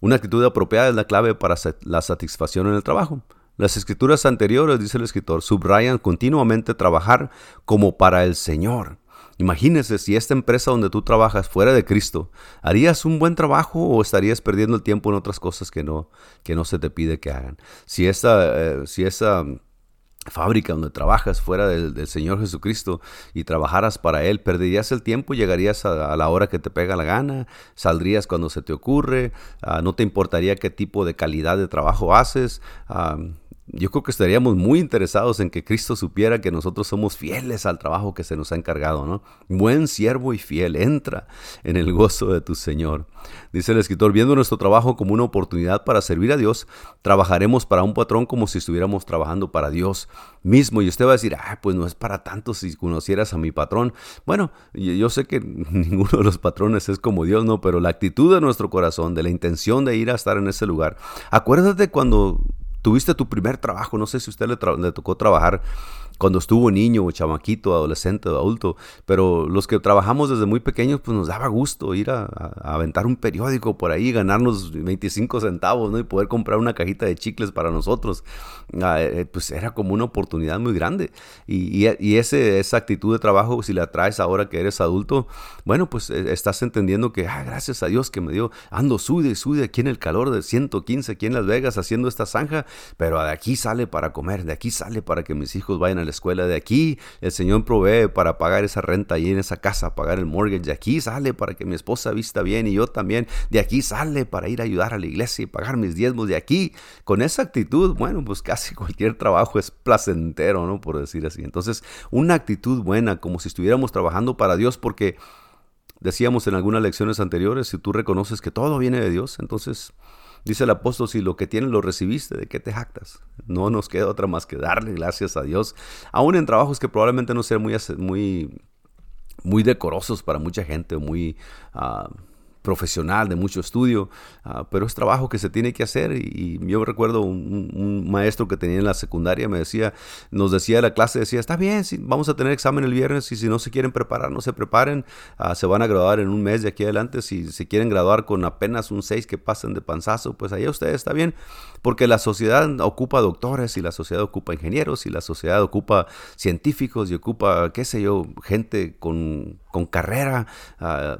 Una actitud apropiada es la clave para la satisfacción en el trabajo. Las escrituras anteriores, dice el escritor, subrayan continuamente trabajar como para el Señor. Imagínese si esta empresa donde tú trabajas fuera de Cristo, ¿harías un buen trabajo o estarías perdiendo el tiempo en otras cosas que no, que no se te pide que hagan? Si esta, eh, si esa fábrica donde trabajas fuera del, Señor Jesucristo y trabajaras para Él, perderías el tiempo, llegarías a, la hora que te pega la gana, saldrías cuando se te ocurre, ah, no te importaría qué tipo de calidad de trabajo haces. Ah, yo creo que estaríamos muy interesados en que Cristo supiera que nosotros somos fieles al trabajo que se nos ha encargado, ¿no? Buen siervo y fiel, entra en el gozo de tu Señor. Dice el escritor, viendo nuestro trabajo como una oportunidad para servir a Dios, trabajaremos para un patrón como si estuviéramos trabajando para Dios mismo. Y usted va a decir, ah, pues no es para tanto si conocieras a mi patrón. Bueno, yo sé que ninguno de los patrones es como Dios, ¿no? Pero la actitud de nuestro corazón, de la intención de ir a estar en ese lugar. Acuérdate cuando tuviste tu primer trabajo, no sé si a usted le, le tocó trabajar cuando estuvo niño o chamaquito, adolescente o adulto, pero los que trabajamos desde muy pequeños, pues nos daba gusto ir a, aventar un periódico por ahí, ganarnos 25 centavos, ¿no? Y poder comprar una cajita de chicles para nosotros. Ah, eh, pues era como una oportunidad muy grande. Y, y, ese, esa actitud de trabajo, si la traes ahora que eres adulto, bueno, pues eh, estás entendiendo que, ah, gracias a Dios que me dio, ando sude, sude aquí en el calor de 115, aquí en Las Vegas, haciendo esta zanja, pero de aquí sale para comer, de aquí sale para que mis hijos vayan a la escuela de aquí, el Señor provee para pagar esa renta ahí en esa casa, pagar el mortgage, de aquí sale para que mi esposa vista bien y yo también, de aquí sale para ir a ayudar a la iglesia y pagar mis diezmos de aquí. Con esa actitud, bueno, pues casi cualquier trabajo es placentero, ¿no? Por decir así. Entonces, una actitud buena, como si estuviéramos trabajando para Dios, porque decíamos en algunas lecciones anteriores, si tú reconoces que todo viene de Dios, entonces Dice el apóstol, si lo que tienes lo recibiste, ¿de qué te jactas? No nos queda otra más que darle gracias a Dios, aún en trabajos que probablemente no sean muy, muy, muy decorosos para mucha gente, muy... Uh, profesional, de mucho estudio, ah, pero es trabajo que se tiene que hacer. Y, yo recuerdo un, maestro que tenía en la secundaria, me decía, nos decía la clase, decía, está bien, vamos a tener examen el viernes y si no se quieren preparar, no se preparen, ah, se van a graduar en un mes de aquí adelante, si se quieren graduar con apenas un 6 que pasen de panzazo, pues ahí ustedes está bien, porque la sociedad ocupa doctores y la sociedad ocupa ingenieros y la sociedad ocupa científicos y ocupa, qué sé yo, gente con, con carrera. Uh,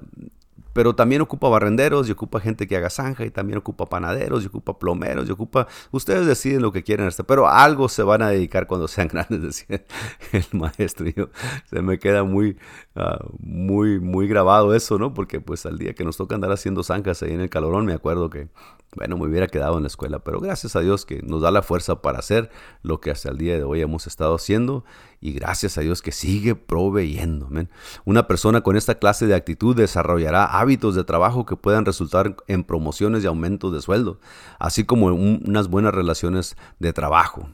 pero también ocupa barrenderos y ocupa gente que haga zanja y también ocupa panaderos y ocupa plomeros y ocupa... Ustedes deciden lo que quieren hacer, pero algo se van a dedicar cuando sean grandes, decía el maestro. Yo, se me queda muy, ah, muy, muy grabado eso, ¿no? Porque pues al día que nos toca andar haciendo zanjas ahí en el calorón, me acuerdo que bueno, me hubiera quedado en la escuela, pero gracias a Dios que nos da la fuerza para hacer lo que hasta el día de hoy hemos estado haciendo y gracias a Dios que sigue proveyendo. Una persona con esta clase de actitud desarrollará hábitos de trabajo que puedan resultar en promociones y aumentos de sueldo, así como unas buenas relaciones de trabajo.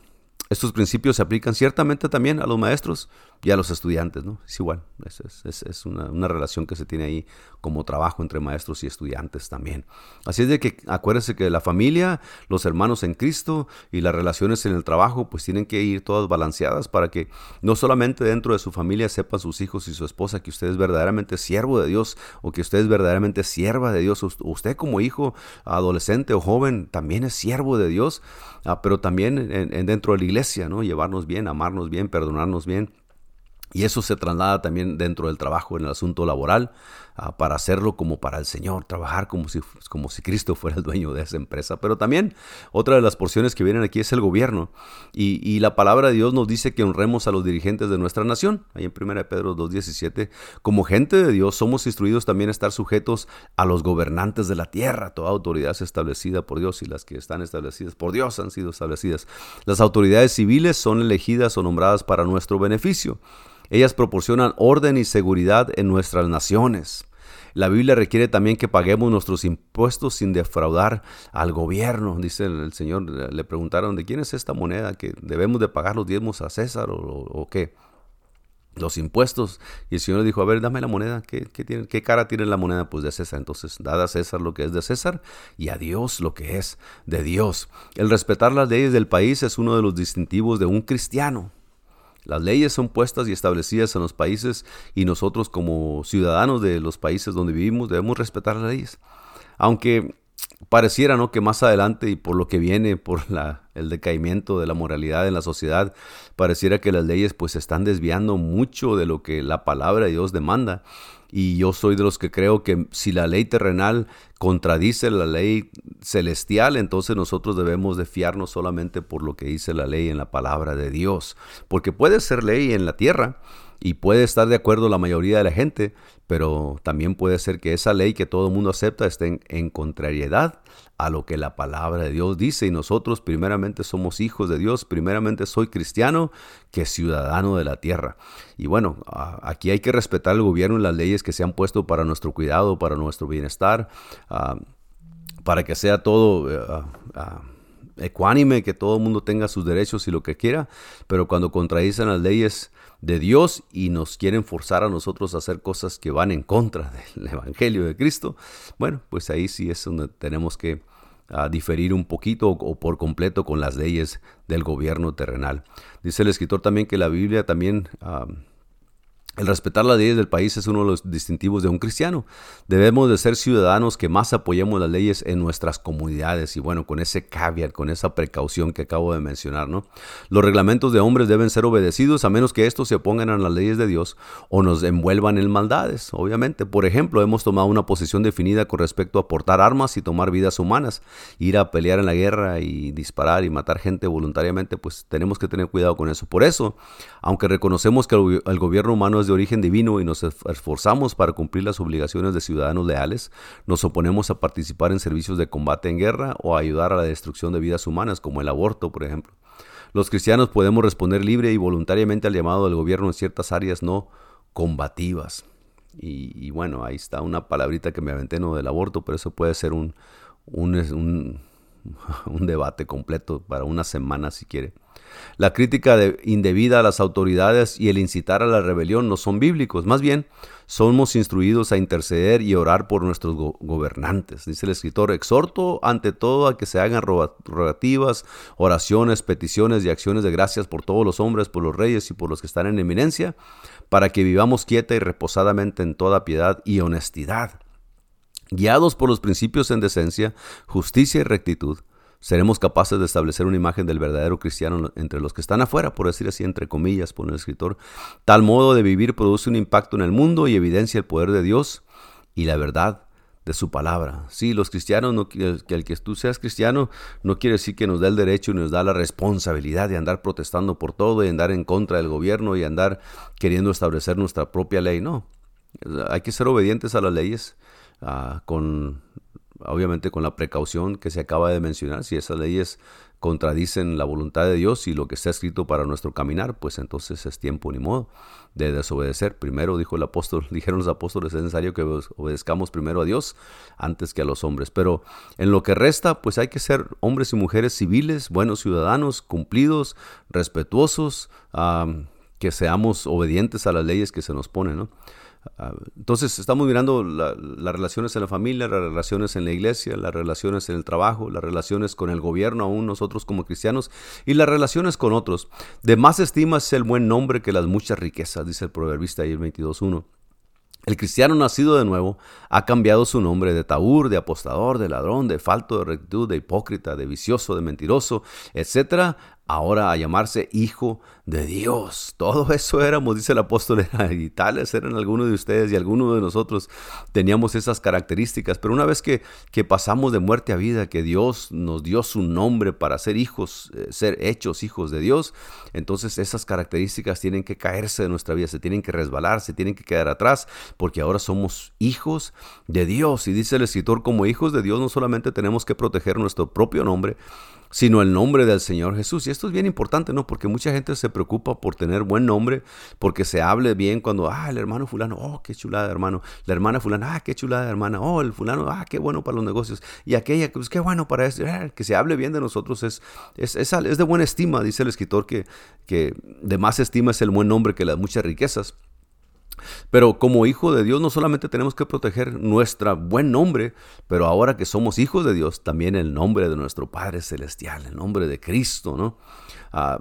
Estos principios se aplican ciertamente también a los maestros y a los estudiantes, ¿no? Es igual, es, una, relación que se tiene ahí como trabajo entre maestros y estudiantes también. Así es de que acuérdense que la familia, los hermanos en Cristo y las relaciones en el trabajo, pues tienen que ir todas balanceadas para que no solamente dentro de su familia sepan sus hijos y su esposa que usted es verdaderamente siervo de Dios o que usted es verdaderamente sierva de Dios. Usted como hijo adolescente o joven también es siervo de Dios, ah, pero también en, dentro de la iglesia, ¿no? Llevarnos bien, amarnos bien, perdonarnos bien y eso se traslada también dentro del trabajo en el asunto laboral. Ah, para hacerlo como para el Señor, trabajar como si, como si Cristo fuera el dueño de esa empresa. Pero también otra de las porciones que vienen aquí es el gobierno. Y, la palabra de Dios nos dice que honremos a los dirigentes de nuestra nación. Ahí en 1 Pedro 2.17, como gente de Dios somos instruidos también a estar sujetos a los gobernantes de la tierra. Toda autoridad es establecida por Dios y las que están establecidas por Dios han sido establecidas. Las autoridades civiles son elegidas o nombradas para nuestro beneficio. Ellas proporcionan orden y seguridad en nuestras naciones. La Biblia requiere también que paguemos nuestros impuestos sin defraudar al gobierno. Dice el, Señor, le preguntaron, ¿de quién es esta moneda? ¿Que debemos de pagar los diezmos a César o, qué? Los impuestos. Y el Señor dijo, a ver, dame la moneda. ¿Qué, tiene, ¿Qué cara tiene la moneda? Pues de César. Entonces, dada a César lo que es de César y a Dios lo que es de Dios. El respetar las leyes del país es uno de los distintivos de un cristiano. Las leyes son puestas y establecidas en los países y nosotros como ciudadanos de los países donde vivimos debemos respetar las leyes. Aunque pareciera ¿no? que más adelante y por lo que viene, por la, el decaimiento de la moralidad en la sociedad, pareciera que las leyes pues se están desviando mucho de lo que la palabra de Dios demanda. Y yo soy de los que creo que si la ley terrenal contradice la ley celestial, entonces nosotros debemos de fiarnos solamente por lo que dice la ley en la palabra de Dios. Porque puede ser ley en la tierra, y puede estar de acuerdo la mayoría de la gente, pero también puede ser que esa ley que todo el mundo acepta esté en, contrariedad a lo que la palabra de Dios dice y nosotros primeramente somos hijos de Dios, primeramente soy cristiano que ciudadano de la tierra. Y bueno, aquí hay que respetar el gobierno y las leyes que se han puesto para nuestro cuidado, para nuestro bienestar, ah, para que sea todo... Ah, ecuánime, que todo el mundo tenga sus derechos y lo que quiera, pero cuando contradicen las leyes de Dios y nos quieren forzar a nosotros a hacer cosas que van en contra del Evangelio de Cristo, bueno, pues ahí sí es donde tenemos que ah, diferir un poquito o, por completo con las leyes del gobierno terrenal. Dice el escritor también que la Biblia también... Ah, el respetar las leyes del país es uno de los distintivos de un cristiano. Debemos de ser ciudadanos que más apoyemos las leyes en nuestras comunidades y bueno, con ese caveat, con esa precaución que acabo de mencionar, ¿no? Los reglamentos de hombres deben ser obedecidos a menos que estos se opongan a las leyes de Dios o nos envuelvan en maldades, obviamente. Por ejemplo, hemos tomado una posición definida con respecto a portar armas y tomar vidas humanas, ir a pelear en la guerra y disparar y matar gente voluntariamente, pues tenemos que tener cuidado con eso. Por eso, aunque reconocemos que el gobierno humano de origen divino y nos esforzamos para cumplir las obligaciones de ciudadanos leales, nos oponemos a participar en servicios de combate en guerra o a ayudar a la destrucción de vidas humanas, como el aborto, por ejemplo. Los cristianos podemos responder libre y voluntariamente al llamado del gobierno en ciertas áreas no combativas. Y, bueno, ahí está una palabrita que me aventé no del aborto, pero eso puede ser un, un, un, un debate completo para una semana si quiere. La crítica indebida a las autoridades y el incitar a la rebelión no son bíblicos, más bien somos instruidos a interceder y orar por nuestros gobernantes. Dice el escritor, exhorto ante todo a que se hagan rogativas, oraciones, peticiones y acciones de gracias por todos los hombres, por los reyes y por los que están en eminencia, para que vivamos quieta y reposadamente en toda piedad y honestidad, guiados por los principios en decencia, justicia y rectitud seremos capaces de establecer una imagen del verdadero cristiano entre los que están afuera, por decir así, entre comillas, por el escritor. Tal modo de vivir produce un impacto en el mundo y evidencia el poder de Dios y la verdad de su palabra. Sí, los cristianos, no, que el que tú seas cristiano, no quiere decir que nos da el derecho y nos da la responsabilidad de andar protestando por todo y andar en contra del gobierno y andar queriendo establecer nuestra propia ley. No, hay que ser obedientes a las leyes ah, con obviamente con la precaución que se acaba de mencionar, si esas leyes contradicen la voluntad de Dios y lo que está escrito para nuestro caminar, pues entonces es tiempo ni modo de desobedecer. Primero dijo el apóstol, dijeron los apóstoles, es necesario que obedezcamos primero a Dios antes que a los hombres. Pero en lo que resta, pues hay que ser hombres y mujeres civiles, buenos ciudadanos, cumplidos, respetuosos, que seamos obedientes a las leyes que se nos ponen, ¿no? Ah, entonces estamos mirando las relaciones en la familia, las relaciones en la iglesia, las relaciones en el trabajo, las relaciones con el gobierno, aún nosotros como cristianos, y las relaciones con otros. De más estima es el buen nombre que las muchas riquezas, dice el proverbista ahí el 22.1. El cristiano nacido de nuevo ha cambiado su nombre de taur, de apostador, de ladrón, de falto de rectitud, de hipócrita, de vicioso, de mentiroso, etcétera, ahora a llamarse hijo de Dios. Todo eso éramos, dice el apóstol, y tales eran algunos de ustedes y algunos de nosotros teníamos esas características. Pero una vez que, que pasamos de muerte a vida, que Dios nos dio su nombre para ser hijos, eh, ser hechos hijos de Dios, entonces esas características tienen que caerse de nuestra vida, se tienen que resbalar, se tienen que quedar atrás, porque ahora somos hijos de Dios. Y dice el escritor, como hijos de Dios no solamente tenemos que proteger nuestro propio nombre, sino el nombre del Señor Jesús. Y esto es bien importante, ¿no? Porque mucha gente se preocupa por tener buen nombre, porque se hable bien cuando, ah, el hermano fulano, oh, qué chulada, hermano. La hermana fulana, ah, qué chulada, hermana. Oh, el fulano, ah, qué bueno para los negocios. Y aquella, pues qué bueno para eso. Ah, que se hable bien de nosotros es, es, es, es de buena estima, dice el escritor, que, que de más estima es el buen nombre que las muchas riquezas. Pero como hijo de Dios no solamente tenemos que proteger nuestro buen nombre, pero ahora que somos hijos de Dios, también el nombre de nuestro Padre Celestial, el nombre de Cristo, ¿no? Ah,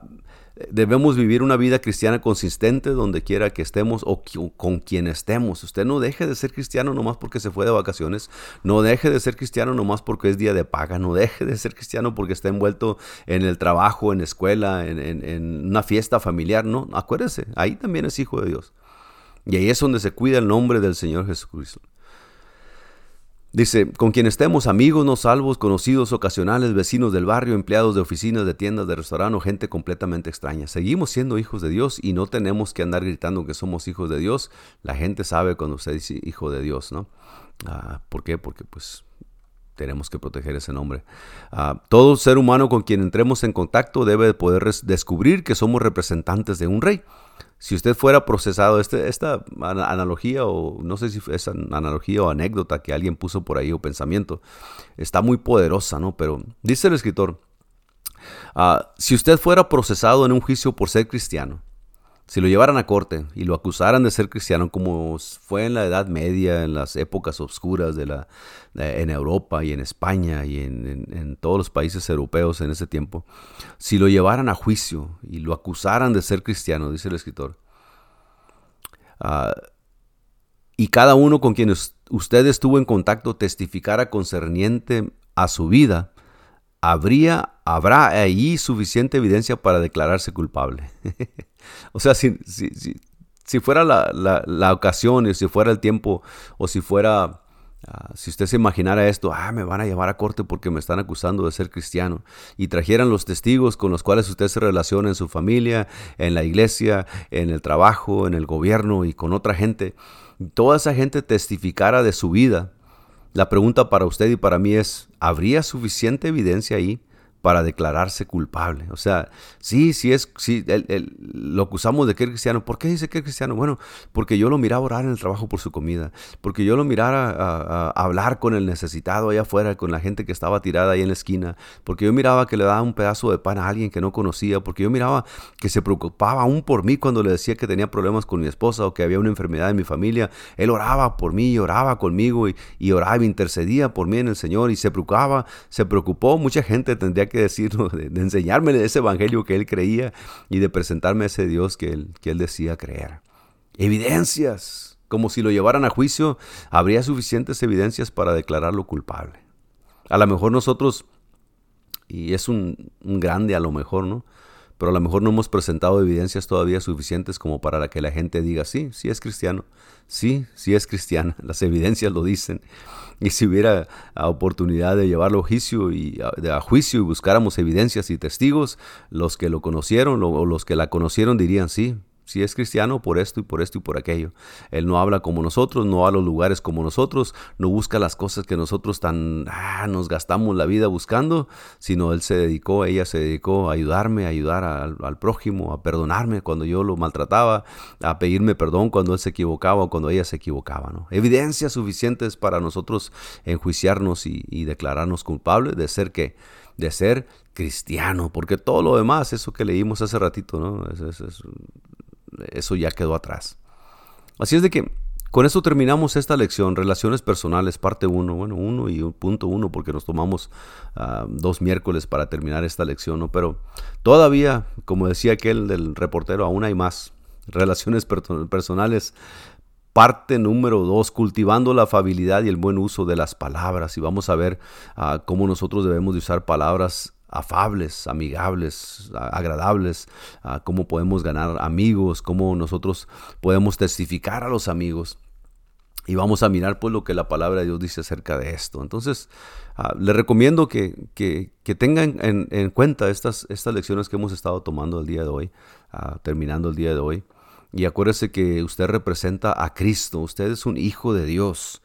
Debemos vivir una vida cristiana consistente donde quiera que estemos o con quien estemos. Usted no deje de ser cristiano nomás porque se fue de vacaciones. No deje de ser cristiano nomás porque es día de paga. No deje de ser cristiano porque está envuelto en el trabajo, en la escuela, en, en una fiesta familiar. No, acuérdese, ahí también es hijo de Dios. Y ahí es donde se cuida el nombre del Señor Jesucristo. Dice, con quien estemos amigos no salvos, conocidos ocasionales, vecinos del barrio, empleados de oficinas, de tiendas, de restaurantes o gente completamente extraña. Seguimos siendo hijos de Dios y no tenemos que andar gritando que somos hijos de Dios. La gente sabe cuando usted dice hijo de Dios, ¿no? Ah, ¿Por qué? Porque pues tenemos que proteger ese nombre. Ah, todo ser humano con quien entremos en contacto debe poder descubrir que somos representantes de un rey si usted fuera procesado, este, esta analogía o no sé si es analogía o anécdota que alguien puso por ahí o pensamiento, está muy poderosa, ¿no? Pero dice el escritor, ah, si usted fuera procesado en un juicio por ser cristiano, si lo llevaran a corte y lo acusaran de ser cristiano, como fue en la Edad Media, en las épocas oscuras de la, en Europa y en España y en, todos los países europeos en ese tiempo, si lo llevaran a juicio y lo acusaran de ser cristiano, dice el escritor, ah, y cada uno con quien usted estuvo en contacto testificara concerniente a su vida, habría, habrá ahí suficiente evidencia para declararse culpable. o sea, si, si, fuera la, la, ocasión, y si fuera el tiempo, o si fuera, ah, si usted se imaginara esto, ah, me van a llevar a corte porque me están acusando de ser cristiano, y trajeran los testigos con los cuales usted se relaciona en su familia, en la iglesia, en el trabajo, en el gobierno y con otra gente, toda esa gente testificara de su vida, la pregunta para usted y para mí es, ¿habría suficiente evidencia ahí para declararse culpable. O sea, sí, sí es, sí, lo acusamos de que es cristiano. ¿Por qué dice que es cristiano? Bueno, porque yo lo miraba orar en el trabajo por su comida, porque yo lo miraba hablar con el necesitado allá afuera, con la gente que estaba tirada ahí en la esquina, porque yo miraba que le daba un pedazo de pan a alguien que no conocía, porque yo miraba que se preocupaba aún por mí cuando le decía que tenía problemas con mi esposa o que había una enfermedad en mi familia. Él oraba por mí oraba conmigo y, y oraba intercedía por mí en el Señor y se preocupaba, se preocupó. Mucha gente tendría que que decirlo, de, enseñarme ese evangelio que él creía y de presentarme a ese Dios que él, que él decía creer. Evidencias, como si lo llevaran a juicio, habría suficientes evidencias para declararlo culpable. A lo mejor nosotros, y es un, un grande a lo mejor, ¿no? pero a lo mejor no hemos presentado evidencias todavía suficientes como para que la gente diga, sí, sí es cristiano, sí, sí es cristiana, las evidencias lo dicen. Y si hubiera oportunidad de llevarlo a juicio y, a, juicio y buscáramos evidencias y testigos, los que lo conocieron o los que la conocieron dirían, sí, si es cristiano, por esto y por esto y por aquello. Él no habla como nosotros, no va a los lugares como nosotros, no busca las cosas que nosotros tan ah, nos gastamos la vida buscando, sino él se dedicó, ella se dedicó a ayudarme, a ayudar al, prójimo, a perdonarme cuando yo lo maltrataba, a pedirme perdón cuando él se equivocaba o cuando ella se equivocaba. ¿no? Evidencias suficientes para nosotros enjuiciarnos y, declararnos culpables de ser que de ser cristiano, porque todo lo demás, eso que leímos hace ratito, ¿no? es, eso ya quedó atrás. Así es de que con esto terminamos esta lección, Relaciones Personales, parte 1, bueno, 1 y punto 1, porque nos tomamos ah, dos miércoles para terminar esta lección, ¿no? Pero todavía, como decía aquel del reportero, aún hay más. Relaciones personales, parte número 2, cultivando la afabilidad y el buen uso de las palabras. Y vamos a ver ah, cómo nosotros debemos de usar palabras afables, amigables, agradables, cómo podemos ganar amigos, cómo nosotros podemos testificar a los amigos. Y vamos a mirar pues lo que la palabra de Dios dice acerca de esto. Entonces, uh, le recomiendo que, que, tengan en, cuenta estas, estas lecciones que hemos estado tomando el día de hoy, terminando el día de hoy. Y acuérdese que usted representa a Cristo, usted es un hijo de Dios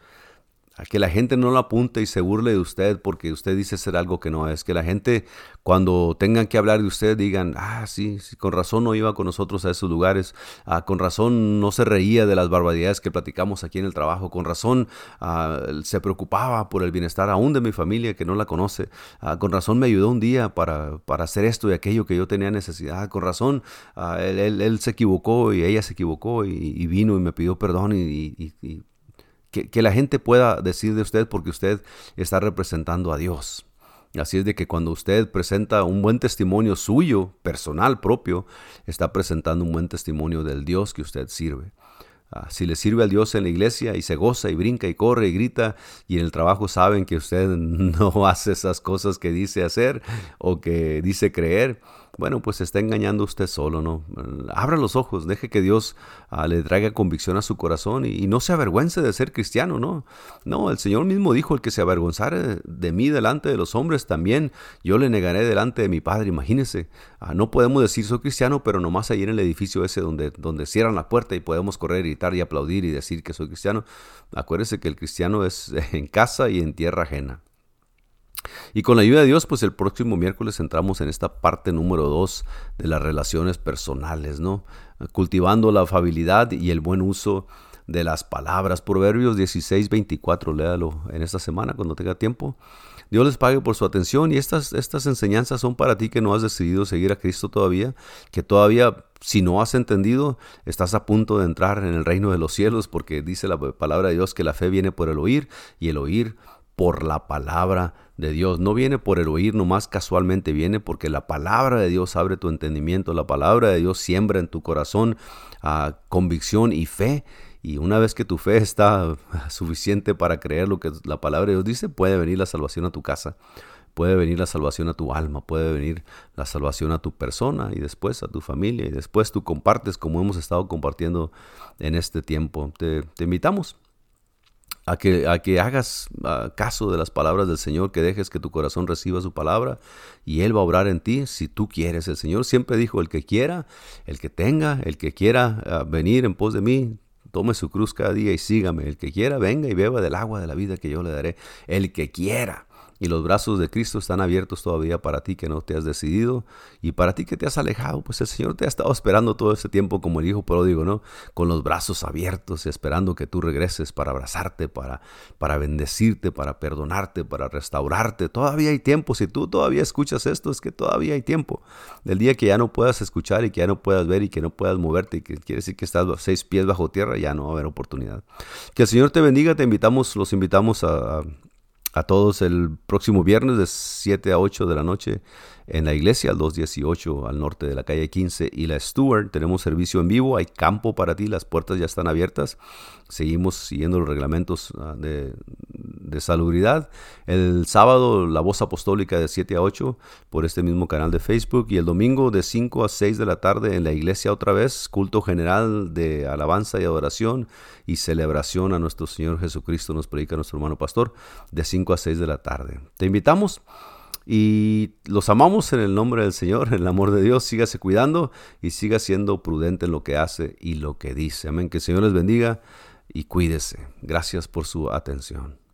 a que la gente no lo apunte y se burle de usted porque usted dice ser algo que no es. Que la gente cuando tengan que hablar de usted digan, ah, sí, sí con razón no iba con nosotros a esos lugares, ah, con razón no se reía de las barbaridades que platicamos aquí en el trabajo, con razón ah, se preocupaba por el bienestar aún de mi familia que no la conoce, ah, con razón me ayudó un día para, para, hacer esto y aquello que yo tenía necesidad, con razón él, él, se equivocó y ella se equivocó y, vino y me pidió perdón y que, la gente pueda decir de usted porque usted está representando a Dios. Así es de que cuando usted presenta un buen testimonio suyo, personal, propio, está presentando un buen testimonio del Dios que usted sirve. Ah, si le sirve al Dios en la iglesia y se goza y brinca y corre y grita y en el trabajo saben que usted no hace esas cosas que dice hacer o que dice creer, bueno, pues se está engañando usted solo, ¿no? Abra los ojos, deje que Dios ah, le traiga convicción a su corazón y, no se avergüence de ser cristiano, ¿no? No, el Señor mismo dijo, el que se avergonzare de mí delante de los hombres, también yo le negaré delante de mi Padre, imagínese. Ah, no podemos decir soy cristiano, pero nomás ahí en el edificio ese donde, donde cierran la puerta y podemos correr, gritar y aplaudir y decir que soy cristiano. Acuérdese que el cristiano es en casa y en tierra ajena. Y con la ayuda de Dios, pues el próximo miércoles entramos en esta parte número dos de las relaciones personales, ¿no? Cultivando la afabilidad y el buen uso de las palabras. Proverbios 16, 24, léalo en esta semana cuando tenga tiempo. Dios les pague por su atención y estas, estas enseñanzas son para ti que no has decidido seguir a Cristo todavía, que todavía si no has entendido, estás a punto de entrar en el reino de los cielos porque dice la palabra de Dios que la fe viene por el oír y el oír por la palabra de Dios. No viene por el oír nomás casualmente, viene porque la palabra de Dios abre tu entendimiento, la palabra de Dios siembra en tu corazón ah, convicción y fe. Y una vez que tu fe está suficiente para creer lo que la palabra de Dios dice, puede venir la salvación a tu casa, puede venir la salvación a tu alma, puede venir la salvación a tu persona y después a tu familia y después tú compartes como hemos estado compartiendo en este tiempo. Te invitamos a que, a que hagas ah, caso de las palabras del Señor, que dejes que tu corazón reciba su palabra y Él va a obrar en ti si tú quieres. El Señor siempre dijo, el que quiera, el que tenga, el que quiera ah, venir en pos de mí, tome su cruz cada día y sígame. El que quiera, venga y beba del agua de la vida que yo le daré. El que quiera y los brazos de Cristo están abiertos todavía para ti que no te has decidido y para ti que te has alejado, pues el Señor te ha estado esperando todo este tiempo como el hijo pródigo, ¿no? Con los brazos abiertos, esperando que tú regreses para abrazarte, para, para bendecirte, para perdonarte, para restaurarte. Todavía hay tiempo, si tú todavía escuchas esto, es que todavía hay tiempo. Del día que ya no puedas escuchar y que ya no puedas ver y que no puedas moverte que quiere decir que estás seis pies bajo tierra, ya no va a haber oportunidad. Que el Señor te bendiga, te invitamos, los invitamos a todos el próximo viernes de 7 a 8 de la noche en la iglesia, al 218 al norte de la calle 15 y la Stewart. Tenemos servicio en vivo, hay campo para ti, las puertas ya están abiertas. Seguimos siguiendo los reglamentos ah, de, de salubridad. El sábado la voz apostólica de 7 a 8 por este mismo canal de Facebook y el domingo de 5 a 6 de la tarde en la iglesia otra vez, culto general de alabanza y adoración y celebración a nuestro Señor Jesucristo, nos predica nuestro hermano pastor, de 5 a 6 de la tarde. Te invitamos y los amamos en el nombre del Señor, en el amor de Dios. Sígase cuidando y siga siendo prudente en lo que hace y lo que dice. Amén. Que el Señor les bendiga y cuídese. Gracias por su atención.